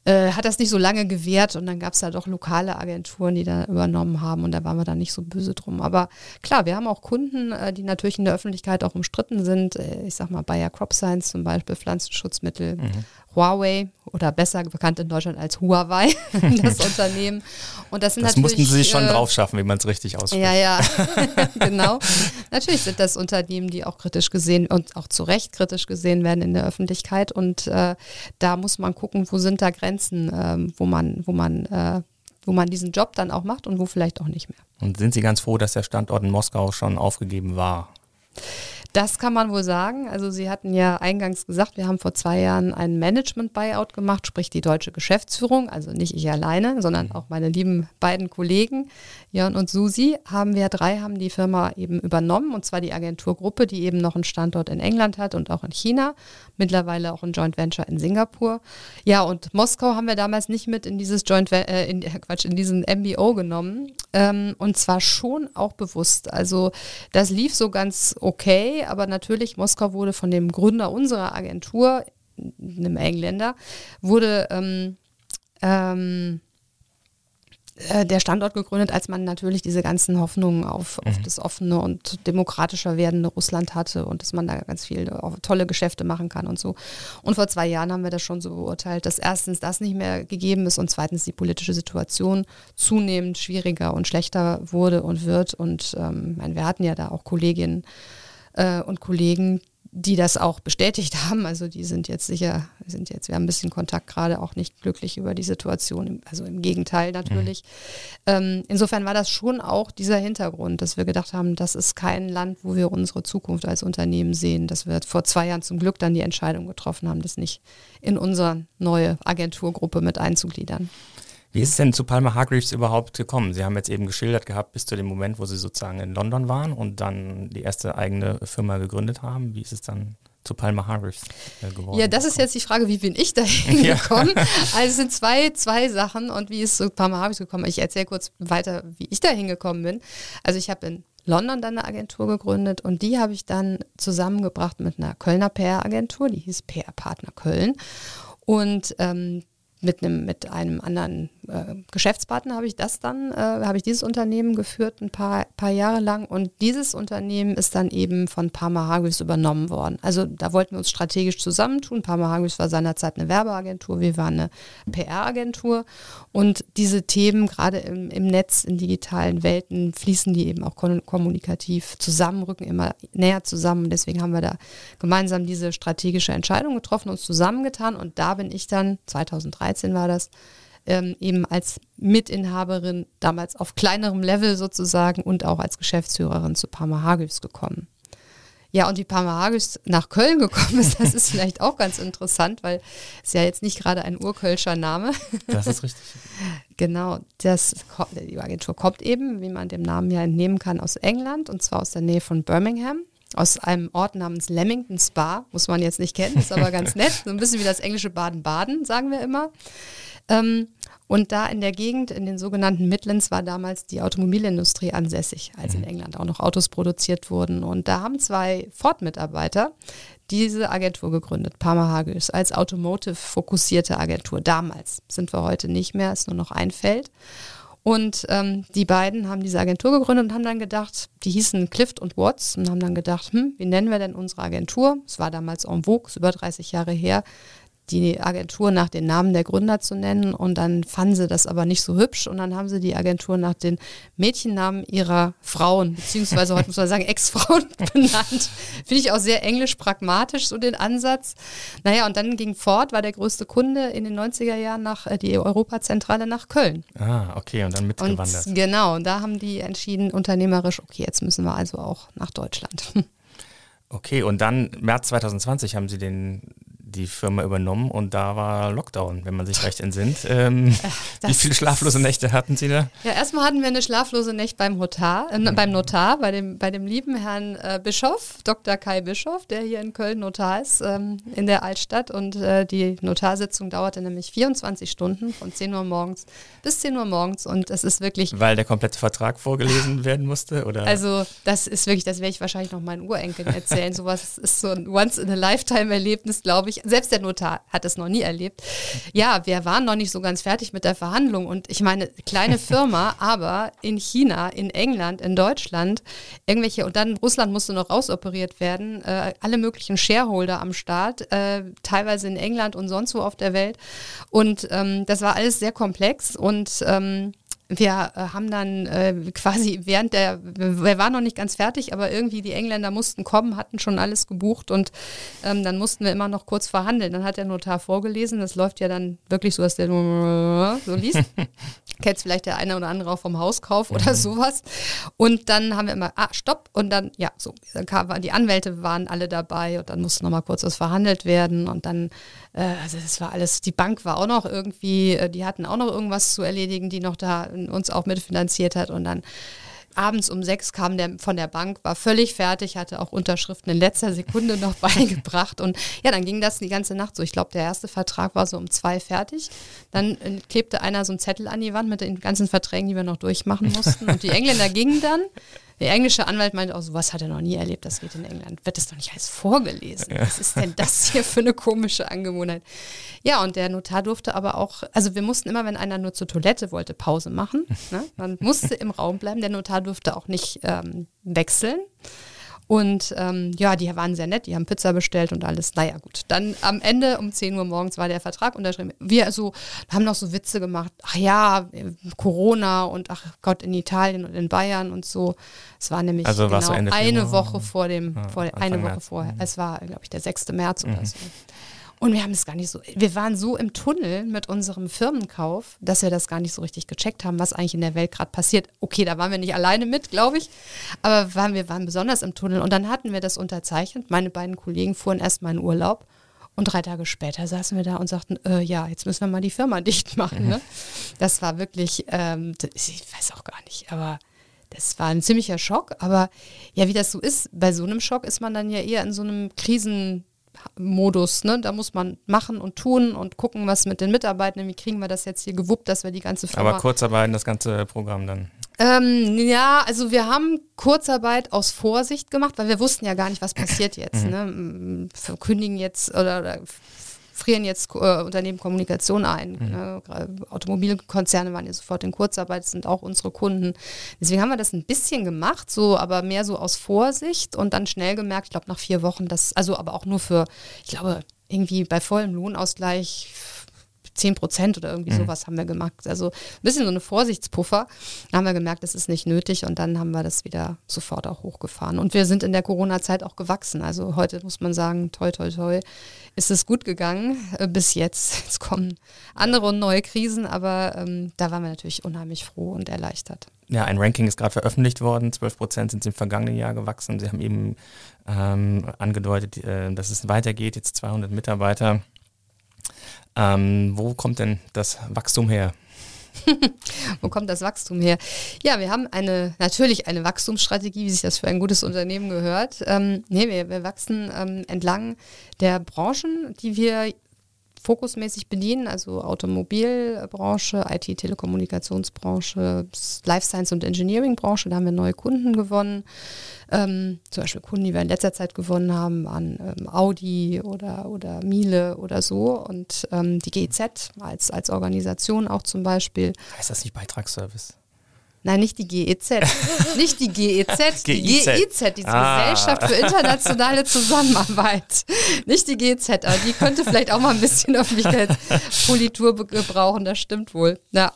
äh, hat das nicht so lange gewährt und dann gab es da doch lokale Agenturen, die da übernommen haben und da waren wir dann nicht so böse drum. Aber klar, wir haben auch Kunden, äh, die natürlich in der Öffentlichkeit auch umstritten sind. Äh, ich sag mal Bayer Crop Science zum Beispiel, Pflanzenschutzmittel, mhm. Huawei oder besser bekannt in Deutschland als Huawei, <laughs> das <laughs> Unternehmen. Und das sind das mussten Sie sich schon äh, drauf schaffen, wie man es richtig ausspricht. Ja, ja, <laughs> genau. natürlich sind das Unternehmen, die auch kritisch gesehen und auch zu Recht kritisch gesehen werden in der Öffentlichkeit. Und äh, da muss man gucken, wo sind da Grenzen, äh, wo man, wo man äh, wo man diesen Job dann auch macht und wo vielleicht auch nicht mehr. Und sind Sie ganz froh, dass der Standort in Moskau schon aufgegeben war? Das kann man wohl sagen. Also Sie hatten ja eingangs gesagt, wir haben vor zwei Jahren einen Management-Buyout gemacht, sprich die deutsche Geschäftsführung, also nicht ich alleine, sondern mhm. auch meine lieben beiden Kollegen, Jörn und Susi, haben wir drei, haben die Firma eben übernommen, und zwar die Agenturgruppe, die eben noch einen Standort in England hat und auch in China, mittlerweile auch ein Joint Venture in Singapur. Ja, und Moskau haben wir damals nicht mit in dieses Joint, äh, in, Quatsch, in diesen MBO genommen, ähm, und zwar schon auch bewusst. Also das lief so ganz okay, aber natürlich, Moskau wurde von dem Gründer unserer Agentur, einem Engländer, wurde ähm, ähm, äh, der Standort gegründet, als man natürlich diese ganzen Hoffnungen auf, auf mhm. das offene und demokratischer werdende Russland hatte und dass man da ganz viel tolle Geschäfte machen kann und so. Und vor zwei Jahren haben wir das schon so beurteilt, dass erstens das nicht mehr gegeben ist und zweitens die politische Situation zunehmend schwieriger und schlechter wurde und wird. Und ähm, wir hatten ja da auch Kolleginnen äh, und Kollegen, die das auch bestätigt haben. Also die sind jetzt sicher, sind jetzt, wir haben ein bisschen Kontakt gerade auch nicht glücklich über die Situation, also im Gegenteil natürlich. Mhm. Ähm, insofern war das schon auch dieser Hintergrund, dass wir gedacht haben, das ist kein Land, wo wir unsere Zukunft als Unternehmen sehen, dass wir vor zwei Jahren zum Glück dann die Entscheidung getroffen haben, das nicht in unsere neue Agenturgruppe mit einzugliedern. Wie ist es denn zu Palmer Hargreaves überhaupt gekommen? Sie haben jetzt eben geschildert gehabt, bis zu dem Moment, wo Sie sozusagen in London waren und dann die erste eigene Firma gegründet haben. Wie ist es dann zu Palmer Hargreaves äh, geworden? Ja, das ist jetzt die Frage, wie bin ich da <laughs> hingekommen? Ja. Also es sind zwei, zwei Sachen und wie ist zu Palmer Hargreaves gekommen? Ich erzähle kurz weiter, wie ich da hingekommen bin. Also ich habe in London dann eine Agentur gegründet und die habe ich dann zusammengebracht mit einer Kölner PR-Agentur, die hieß PR Partner Köln. Und ähm, mit einem, mit einem anderen äh, Geschäftspartner habe ich das dann, äh, habe ich dieses Unternehmen geführt ein paar, paar Jahre lang und dieses Unternehmen ist dann eben von Parma Hargreaves übernommen worden. Also da wollten wir uns strategisch zusammentun. Parma Hargreaves war seinerzeit eine Werbeagentur, wir waren eine PR-Agentur und diese Themen gerade im, im Netz, in digitalen Welten fließen die eben auch kommunikativ zusammen, rücken immer näher zusammen. Deswegen haben wir da gemeinsam diese strategische Entscheidung getroffen, uns zusammengetan und da bin ich dann 2013 2013 war das, ähm, eben als Mitinhaberin, damals auf kleinerem Level sozusagen und auch als Geschäftsführerin zu Parma Hagels gekommen. Ja, und wie Parma Hagels nach Köln gekommen ist, das ist vielleicht auch ganz interessant, weil es ja jetzt nicht gerade ein urkölscher Name. Das ist richtig. genau, das, die Agentur kommt eben, wie man dem Namen ja entnehmen kann, aus England und zwar aus der Nähe von Birmingham aus einem Ort namens Leamington Spa, muss man jetzt nicht kennen, ist aber <laughs> ganz nett, so ein bisschen wie das englische Baden-Baden, sagen wir immer. Ähm, und da in der Gegend, in den sogenannten Midlands, war damals die Automobilindustrie ansässig, als in mhm. England auch noch Autos produziert wurden. Und da haben zwei Ford-Mitarbeiter diese Agentur gegründet, Parma Hagels, als Automotive-fokussierte Agentur. Damals sind wir heute nicht mehr, ist nur noch ein Feld. Und ähm, die beiden haben diese Agentur gegründet und haben dann gedacht, die hießen Clift und Watts und haben dann gedacht, hm, wie nennen wir denn unsere Agentur? Es war damals en vogue, ist über 30 Jahre her die Agentur nach den Namen der Gründer zu nennen und dann fanden sie das aber nicht so hübsch und dann haben sie die Agentur nach den Mädchennamen ihrer Frauen, beziehungsweise heute muss man sagen Ex-Frauen <laughs> benannt. Finde ich auch sehr englisch pragmatisch so den Ansatz. Naja, und dann ging Ford, war der größte Kunde in den 90er Jahren nach äh, die Europazentrale nach Köln. Ah, okay, und dann mitgewandert. Und genau, und da haben die entschieden, unternehmerisch, okay, jetzt müssen wir also auch nach Deutschland. <laughs> Okay, und dann März 2020 haben Sie den die Firma übernommen und da war Lockdown, wenn man sich <laughs> recht entsinnt. Ähm, wie viele schlaflose Nächte hatten Sie da? Ja, erstmal hatten wir eine schlaflose Nacht beim, Notar, äh, mhm. beim Notar, bei dem, bei dem lieben Herrn äh, Bischof, Dr. Kai Bischof, der hier in Köln Notar ist, ähm, in der Altstadt. Und äh, die Notarsitzung dauerte nämlich 24 Stunden, von 10 Uhr morgens bis 10 Uhr morgens. Und es ist wirklich. Weil der komplette Vertrag vorgelesen <laughs> werden musste? Oder? Also, das ist wirklich, das werde ich wahrscheinlich noch meinen Urenkeln erzählen. Sowas ist so ein Once-in-a-Lifetime-Erlebnis, glaube ich. Selbst der Notar hat es noch nie erlebt. Ja, wir waren noch nicht so ganz fertig mit der Verhandlung. Und ich meine, kleine <laughs> Firma, aber in China, in England, in Deutschland, irgendwelche, und dann Russland musste noch rausoperiert werden, äh, alle möglichen Shareholder am Start, äh, teilweise in England und sonst wo auf der Welt. Und ähm, das war alles sehr komplex und ähm, wir äh, haben dann äh, quasi während der, wir waren noch nicht ganz fertig, aber irgendwie die Engländer mussten kommen, hatten schon alles gebucht und ähm, dann mussten wir immer noch kurz verhandeln. Dann hat der Notar vorgelesen, das läuft ja dann wirklich so, dass der so liest. <laughs> Kennt vielleicht der eine oder andere auch vom Hauskauf oder mhm. sowas. Und dann haben wir immer, ah, stopp. Und dann, ja, so, dann kam, die Anwälte waren alle dabei und dann musste nochmal kurz was verhandelt werden und dann, äh, also das war alles, die Bank war auch noch irgendwie, äh, die hatten auch noch irgendwas zu erledigen, die noch da uns auch mitfinanziert hat und dann abends um sechs kam der von der Bank, war völlig fertig, hatte auch Unterschriften in letzter Sekunde noch <laughs> beigebracht. Und ja, dann ging das die ganze Nacht so. Ich glaube, der erste Vertrag war so um zwei fertig. Dann äh, klebte einer so einen Zettel an die Wand mit den ganzen Verträgen, die wir noch durchmachen mussten. Und die Engländer gingen dann der englische Anwalt meinte auch, sowas hat er noch nie erlebt, das geht in England. Wird das doch nicht alles vorgelesen? Ja. Was ist denn das hier für eine komische Angewohnheit? Ja, und der Notar durfte aber auch, also wir mussten immer, wenn einer nur zur Toilette wollte, Pause machen. Ne? Man musste im Raum bleiben. Der Notar durfte auch nicht ähm, wechseln. Und ähm, ja, die waren sehr nett, die haben Pizza bestellt und alles. Naja, gut. Dann am Ende um 10 Uhr morgens war der Vertrag unterschrieben. Wir also haben noch so Witze gemacht. Ach ja, Corona und ach Gott, in Italien und in Bayern und so. Es war nämlich also genau so eine Woche vor dem, ja, vor, eine Woche März. vorher. Mhm. Es war, glaube ich, der 6. März mhm. oder so. Und wir haben es gar nicht so, wir waren so im Tunnel mit unserem Firmenkauf, dass wir das gar nicht so richtig gecheckt haben, was eigentlich in der Welt gerade passiert. Okay, da waren wir nicht alleine mit, glaube ich, aber waren, wir waren besonders im Tunnel. Und dann hatten wir das unterzeichnet. Meine beiden Kollegen fuhren erstmal in Urlaub. Und drei Tage später saßen wir da und sagten, äh, ja, jetzt müssen wir mal die Firma <laughs> dicht machen. Ne? Das war wirklich, ähm, ich weiß auch gar nicht, aber das war ein ziemlicher Schock. Aber ja, wie das so ist, bei so einem Schock ist man dann ja eher in so einem Krisen, Modus. Ne? Da muss man machen und tun und gucken, was mit den Mitarbeitern, wie kriegen wir das jetzt hier gewuppt, dass wir die ganze Firma... Aber Kurzarbeit, das ganze Programm dann? Ähm, ja, also wir haben Kurzarbeit aus Vorsicht gemacht, weil wir wussten ja gar nicht, was passiert jetzt. Mhm. Ne? Kündigen jetzt oder, oder frieren jetzt äh, Unternehmen Kommunikation ein. Mhm. Ne? Automobilkonzerne waren ja sofort in Kurzarbeit, sind auch unsere Kunden. Deswegen haben wir das ein bisschen gemacht, so, aber mehr so aus Vorsicht und dann schnell gemerkt, ich glaube nach vier Wochen, das, also aber auch nur für, ich glaube, irgendwie bei vollem Lohnausgleich 10 Prozent oder irgendwie mhm. sowas haben wir gemacht. Also ein bisschen so eine Vorsichtspuffer. Da haben wir gemerkt, das ist nicht nötig und dann haben wir das wieder sofort auch hochgefahren. Und wir sind in der Corona-Zeit auch gewachsen. Also heute muss man sagen, toi, toi, toi, ist es gut gegangen äh, bis jetzt. <laughs> Jetzt kommen andere und neue Krisen, aber ähm, da waren wir natürlich unheimlich froh und erleichtert. Ja, ein Ranking ist gerade veröffentlicht worden. 12 Prozent sind im vergangenen Jahr gewachsen. Sie haben eben ähm, angedeutet, äh, dass es weitergeht. Jetzt 200 Mitarbeiter. Ähm, wo kommt denn das Wachstum her? <laughs> Wo kommt das Wachstum her? Ja, wir haben eine natürlich eine Wachstumsstrategie, wie sich das für ein gutes Unternehmen gehört. Ähm, nee, wir, wir wachsen ähm, entlang der Branchen, die wir fokusmäßig bedienen, also Automobilbranche, IT-Telekommunikationsbranche, Life Science und Engineering-Branche, da haben wir neue Kunden gewonnen. Ähm, zum Beispiel Kunden, die wir in letzter Zeit gewonnen haben, waren ähm, Audi oder, oder Miele oder so und ähm, die GEZ als, als Organisation auch zum Beispiel. Heißt das nicht Beitragsservice? Nein, nicht die GEZ. <laughs> nicht die GEZ, die GIZ, die ah. Gesellschaft für internationale Zusammenarbeit. Nicht die GEZ, aber die könnte vielleicht auch mal ein bisschen Öffentlichkeitspolitur gebrauchen, das stimmt wohl. Ja.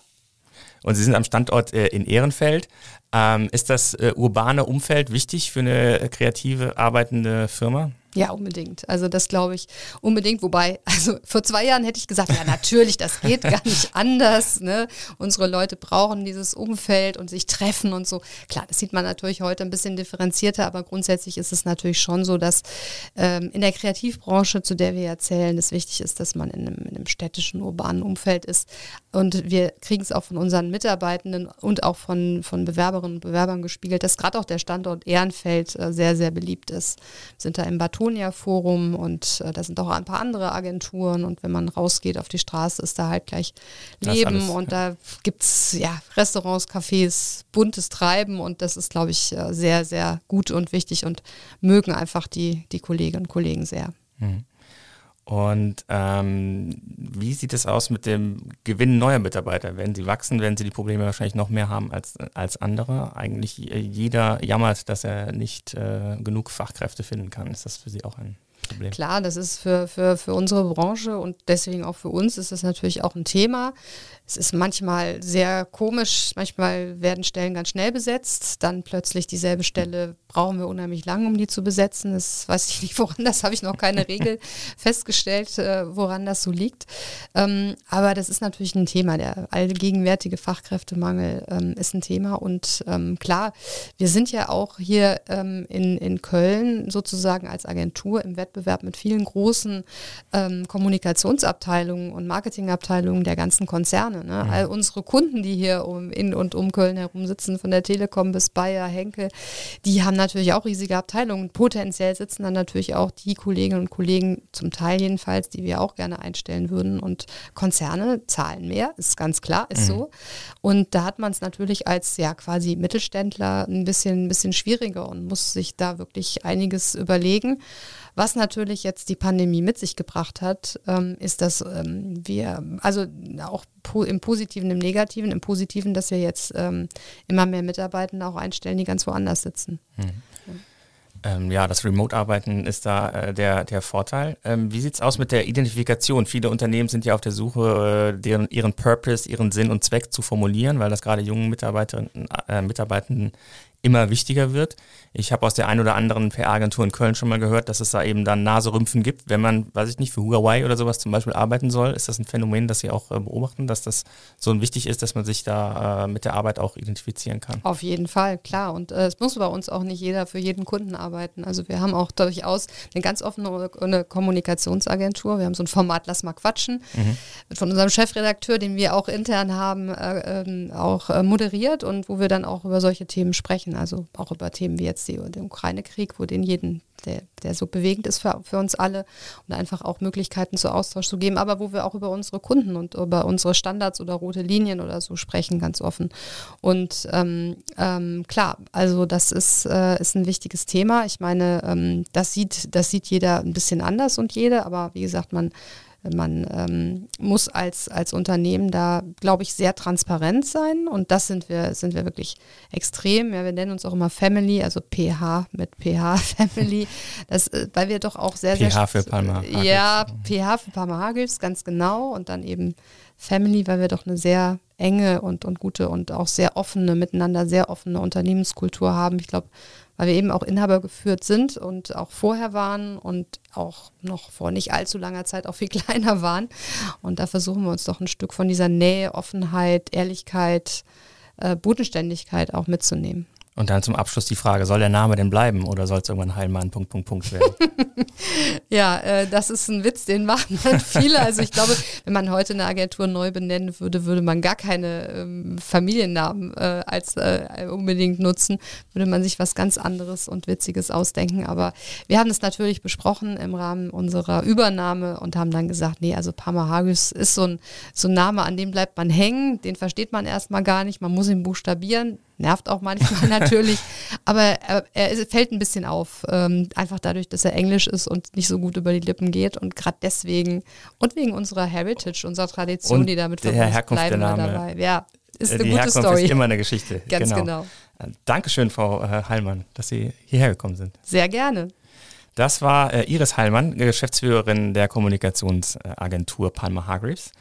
Und Sie sind am Standort äh, in Ehrenfeld. Ähm, ist das äh, urbane Umfeld wichtig für eine kreative arbeitende Firma? Ja, unbedingt. Also das glaube ich unbedingt. Wobei, <laughs> also vor zwei Jahren hätte ich gesagt, ja natürlich, das geht gar nicht <laughs> anders. Ne? Unsere Leute brauchen dieses Umfeld und sich treffen und so. Klar, das sieht man natürlich heute ein bisschen differenzierter, aber grundsätzlich ist es natürlich schon so, dass ähm, in der Kreativbranche, zu der wir erzählen, es wichtig ist, dass man in einem, in einem städtischen, urbanen Umfeld ist. Und wir kriegen es auch von unseren Mitarbeitenden und auch von, von Bewerberinnen und Bewerbern gespiegelt, dass gerade auch der Standort Ehrenfeld äh, sehr, sehr beliebt ist. Wir sind da im Bad Estonia Forum und äh, da sind auch ein paar andere Agenturen und wenn man rausgeht auf die Straße, ist da halt gleich Leben und da gibt es ja Restaurants, Cafés, buntes Treiben und das ist, glaube ich, äh, sehr, sehr gut und wichtig und mögen einfach die, die Kolleginnen und Kollegen sehr. Mhm. Und ähm, wie sieht es aus mit dem Gewinn neuer Mitarbeiter? Wenn sie wachsen, werden sie die Probleme wahrscheinlich noch mehr haben als, als andere. Eigentlich jeder jammert, dass er nicht äh, genug Fachkräfte finden kann. Ist das für Sie auch ein Problem. Klar, das ist für, für, für unsere Branche und deswegen auch für uns ist das natürlich auch ein Thema. Es ist manchmal sehr komisch, manchmal werden Stellen ganz schnell besetzt, dann plötzlich dieselbe Stelle brauchen wir unheimlich lang, um die zu besetzen. Das weiß ich nicht, woran das habe ich noch keine Regel <laughs> festgestellt, äh, woran das so liegt. Ähm, aber das ist natürlich ein Thema. Der allgegenwärtige Fachkräftemangel ähm, ist ein Thema. Und ähm, klar, wir sind ja auch hier ähm, in, in Köln sozusagen als Agentur im Wettbewerb mit vielen großen ähm, Kommunikationsabteilungen und Marketingabteilungen der ganzen Konzerne. Konzerne. Ne? Mhm. All unsere Kunden, die hier um, in und um Köln herum sitzen, von der Telekom bis Bayer, Henkel, die haben natürlich auch riesige Abteilungen. Potenziell sitzen dann natürlich auch die Kolleginnen und Kollegen, zum Teil jedenfalls, die wir auch gerne einstellen würden. Und Konzerne zahlen mehr, ist ganz klar, ist mhm. so. Und da hat man es natürlich als ja quasi Mittelständler ein bisschen, ein bisschen schwieriger und muss sich da wirklich einiges überlegen. Was natürlich jetzt die Pandemie mit sich gebracht hat, ähm, ist, dass ähm, wir, also auch po im Positiven, im Negativen, im Positiven, dass wir jetzt ähm, immer mehr Mitarbeitende auch einstellen, die ganz woanders sitzen. Mhm. Ja, das Remote-Arbeiten ist da äh, der, der Vorteil. Ähm, wie sieht es aus mit der Identifikation? Viele Unternehmen sind ja auf der Suche, äh, deren, ihren Purpose, ihren Sinn und Zweck zu formulieren, weil das gerade jungen Mitarbeiterinnen, äh, Mitarbeitenden immer wichtiger wird. Ich habe aus der ein oder anderen PR-Agentur in Köln schon mal gehört, dass es da eben dann Naserümpfen gibt, wenn man, weiß ich nicht, für Huawei oder sowas zum Beispiel arbeiten soll. Ist das ein Phänomen, das Sie auch äh, beobachten, dass das so wichtig ist, dass man sich da äh, mit der Arbeit auch identifizieren kann? Auf jeden Fall, klar. Und äh, es muss bei uns auch nicht jeder für jeden Kunden arbeiten. Also wir haben auch durchaus eine ganz offene eine Kommunikationsagentur. Wir haben so ein Format Lass mal quatschen mhm. von unserem Chefredakteur, den wir auch intern haben, äh, ähm, auch moderiert und wo wir dann auch über solche Themen sprechen. Also auch über Themen wie jetzt den Ukraine-Krieg, wo den jeden, der, der so bewegend ist für, für uns alle und einfach auch Möglichkeiten zu Austausch zu geben, aber wo wir auch über unsere Kunden und über unsere Standards oder rote Linien oder so sprechen, ganz offen. Und ähm, ähm, klar, also das ist, äh, ist ein wichtiges Thema. Ich meine, ähm, das sieht, das sieht jeder ein bisschen anders und jede, aber wie gesagt, man man ähm, muss als, als Unternehmen da, glaube ich, sehr transparent sein und das sind wir, sind wir wirklich extrem. Ja, wir nennen uns auch immer Family, also PH mit PH <laughs> Family, das, äh, weil wir doch auch sehr, PH sehr... für Palma Ja, PH für Palma Hagels, ganz genau und dann eben Family, weil wir doch eine sehr enge und, und gute und auch sehr offene, miteinander sehr offene Unternehmenskultur haben. Ich glaube, weil wir eben auch Inhaber geführt sind und auch vorher waren und auch noch vor nicht allzu langer Zeit auch viel <laughs> kleiner waren. Und da versuchen wir uns doch ein Stück von dieser Nähe, Offenheit, Ehrlichkeit, äh, Bodenständigkeit auch mitzunehmen. Und dann zum Abschluss die Frage, soll der Name denn bleiben oder soll es irgendwann Heilmann Punkt, Punkt, Punkt werden? <laughs> ja, äh, das ist ein Witz, den machen dann viele. Also ich glaube, wenn man heute eine Agentur neu benennen würde, würde man gar keine ähm, Familiennamen äh, als äh, unbedingt nutzen, würde man sich was ganz anderes und Witziges ausdenken. Aber wir haben das natürlich besprochen im Rahmen unserer Übernahme und haben dann gesagt, nee, also Parmahagus ist so ein, so ein Name, an dem bleibt man hängen, den versteht man erstmal gar nicht, man muss ihn buchstabieren Nervt auch manchmal <laughs> natürlich, aber er, er, fällt ein bisschen auf. Ähm, einfach dadurch, dass er Englisch ist und nicht so gut über die Lippen geht. Und gerade deswegen und wegen unserer Heritage, unserer Tradition, und die damit verbunden ist, bleiben wir dabei. Ja, ist äh, eine die gute Herkunft Story. ist immer eine Geschichte. <laughs> Ganz genau. genau. Äh, Dankeschön, Frau äh, Heilmann, dass Sie hierher gekommen sind. Sehr gerne. Das war äh, Iris Heilmann, Geschäftsführerin der Kommunikationsagentur Palmer Hargreaves.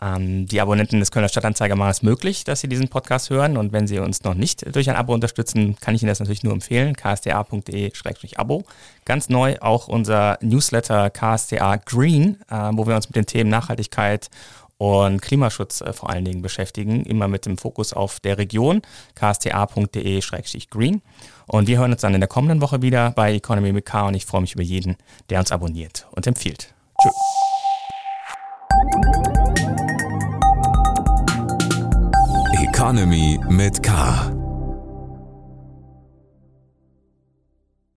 Ähm, die Abonnenten des Kölner Stadtanzeiger machen es möglich, dass sie diesen Podcast hören. Und wenn sie uns noch nicht durch ein Abo unterstützen, kann ich Ihnen das natürlich nur empfehlen. ksda.de-abo. Ganz neu auch unser Newsletter KSDA Green, äh, wo wir uns mit den Themen Nachhaltigkeit und Klimaschutz äh, vor allen Dingen beschäftigen, immer mit dem Fokus auf der Region, ksta.de-green. Und wir hören uns dann in der kommenden Woche wieder bei Economy mit K und ich freue mich über jeden, der uns abonniert und empfiehlt. Tschüss. Economy mit K.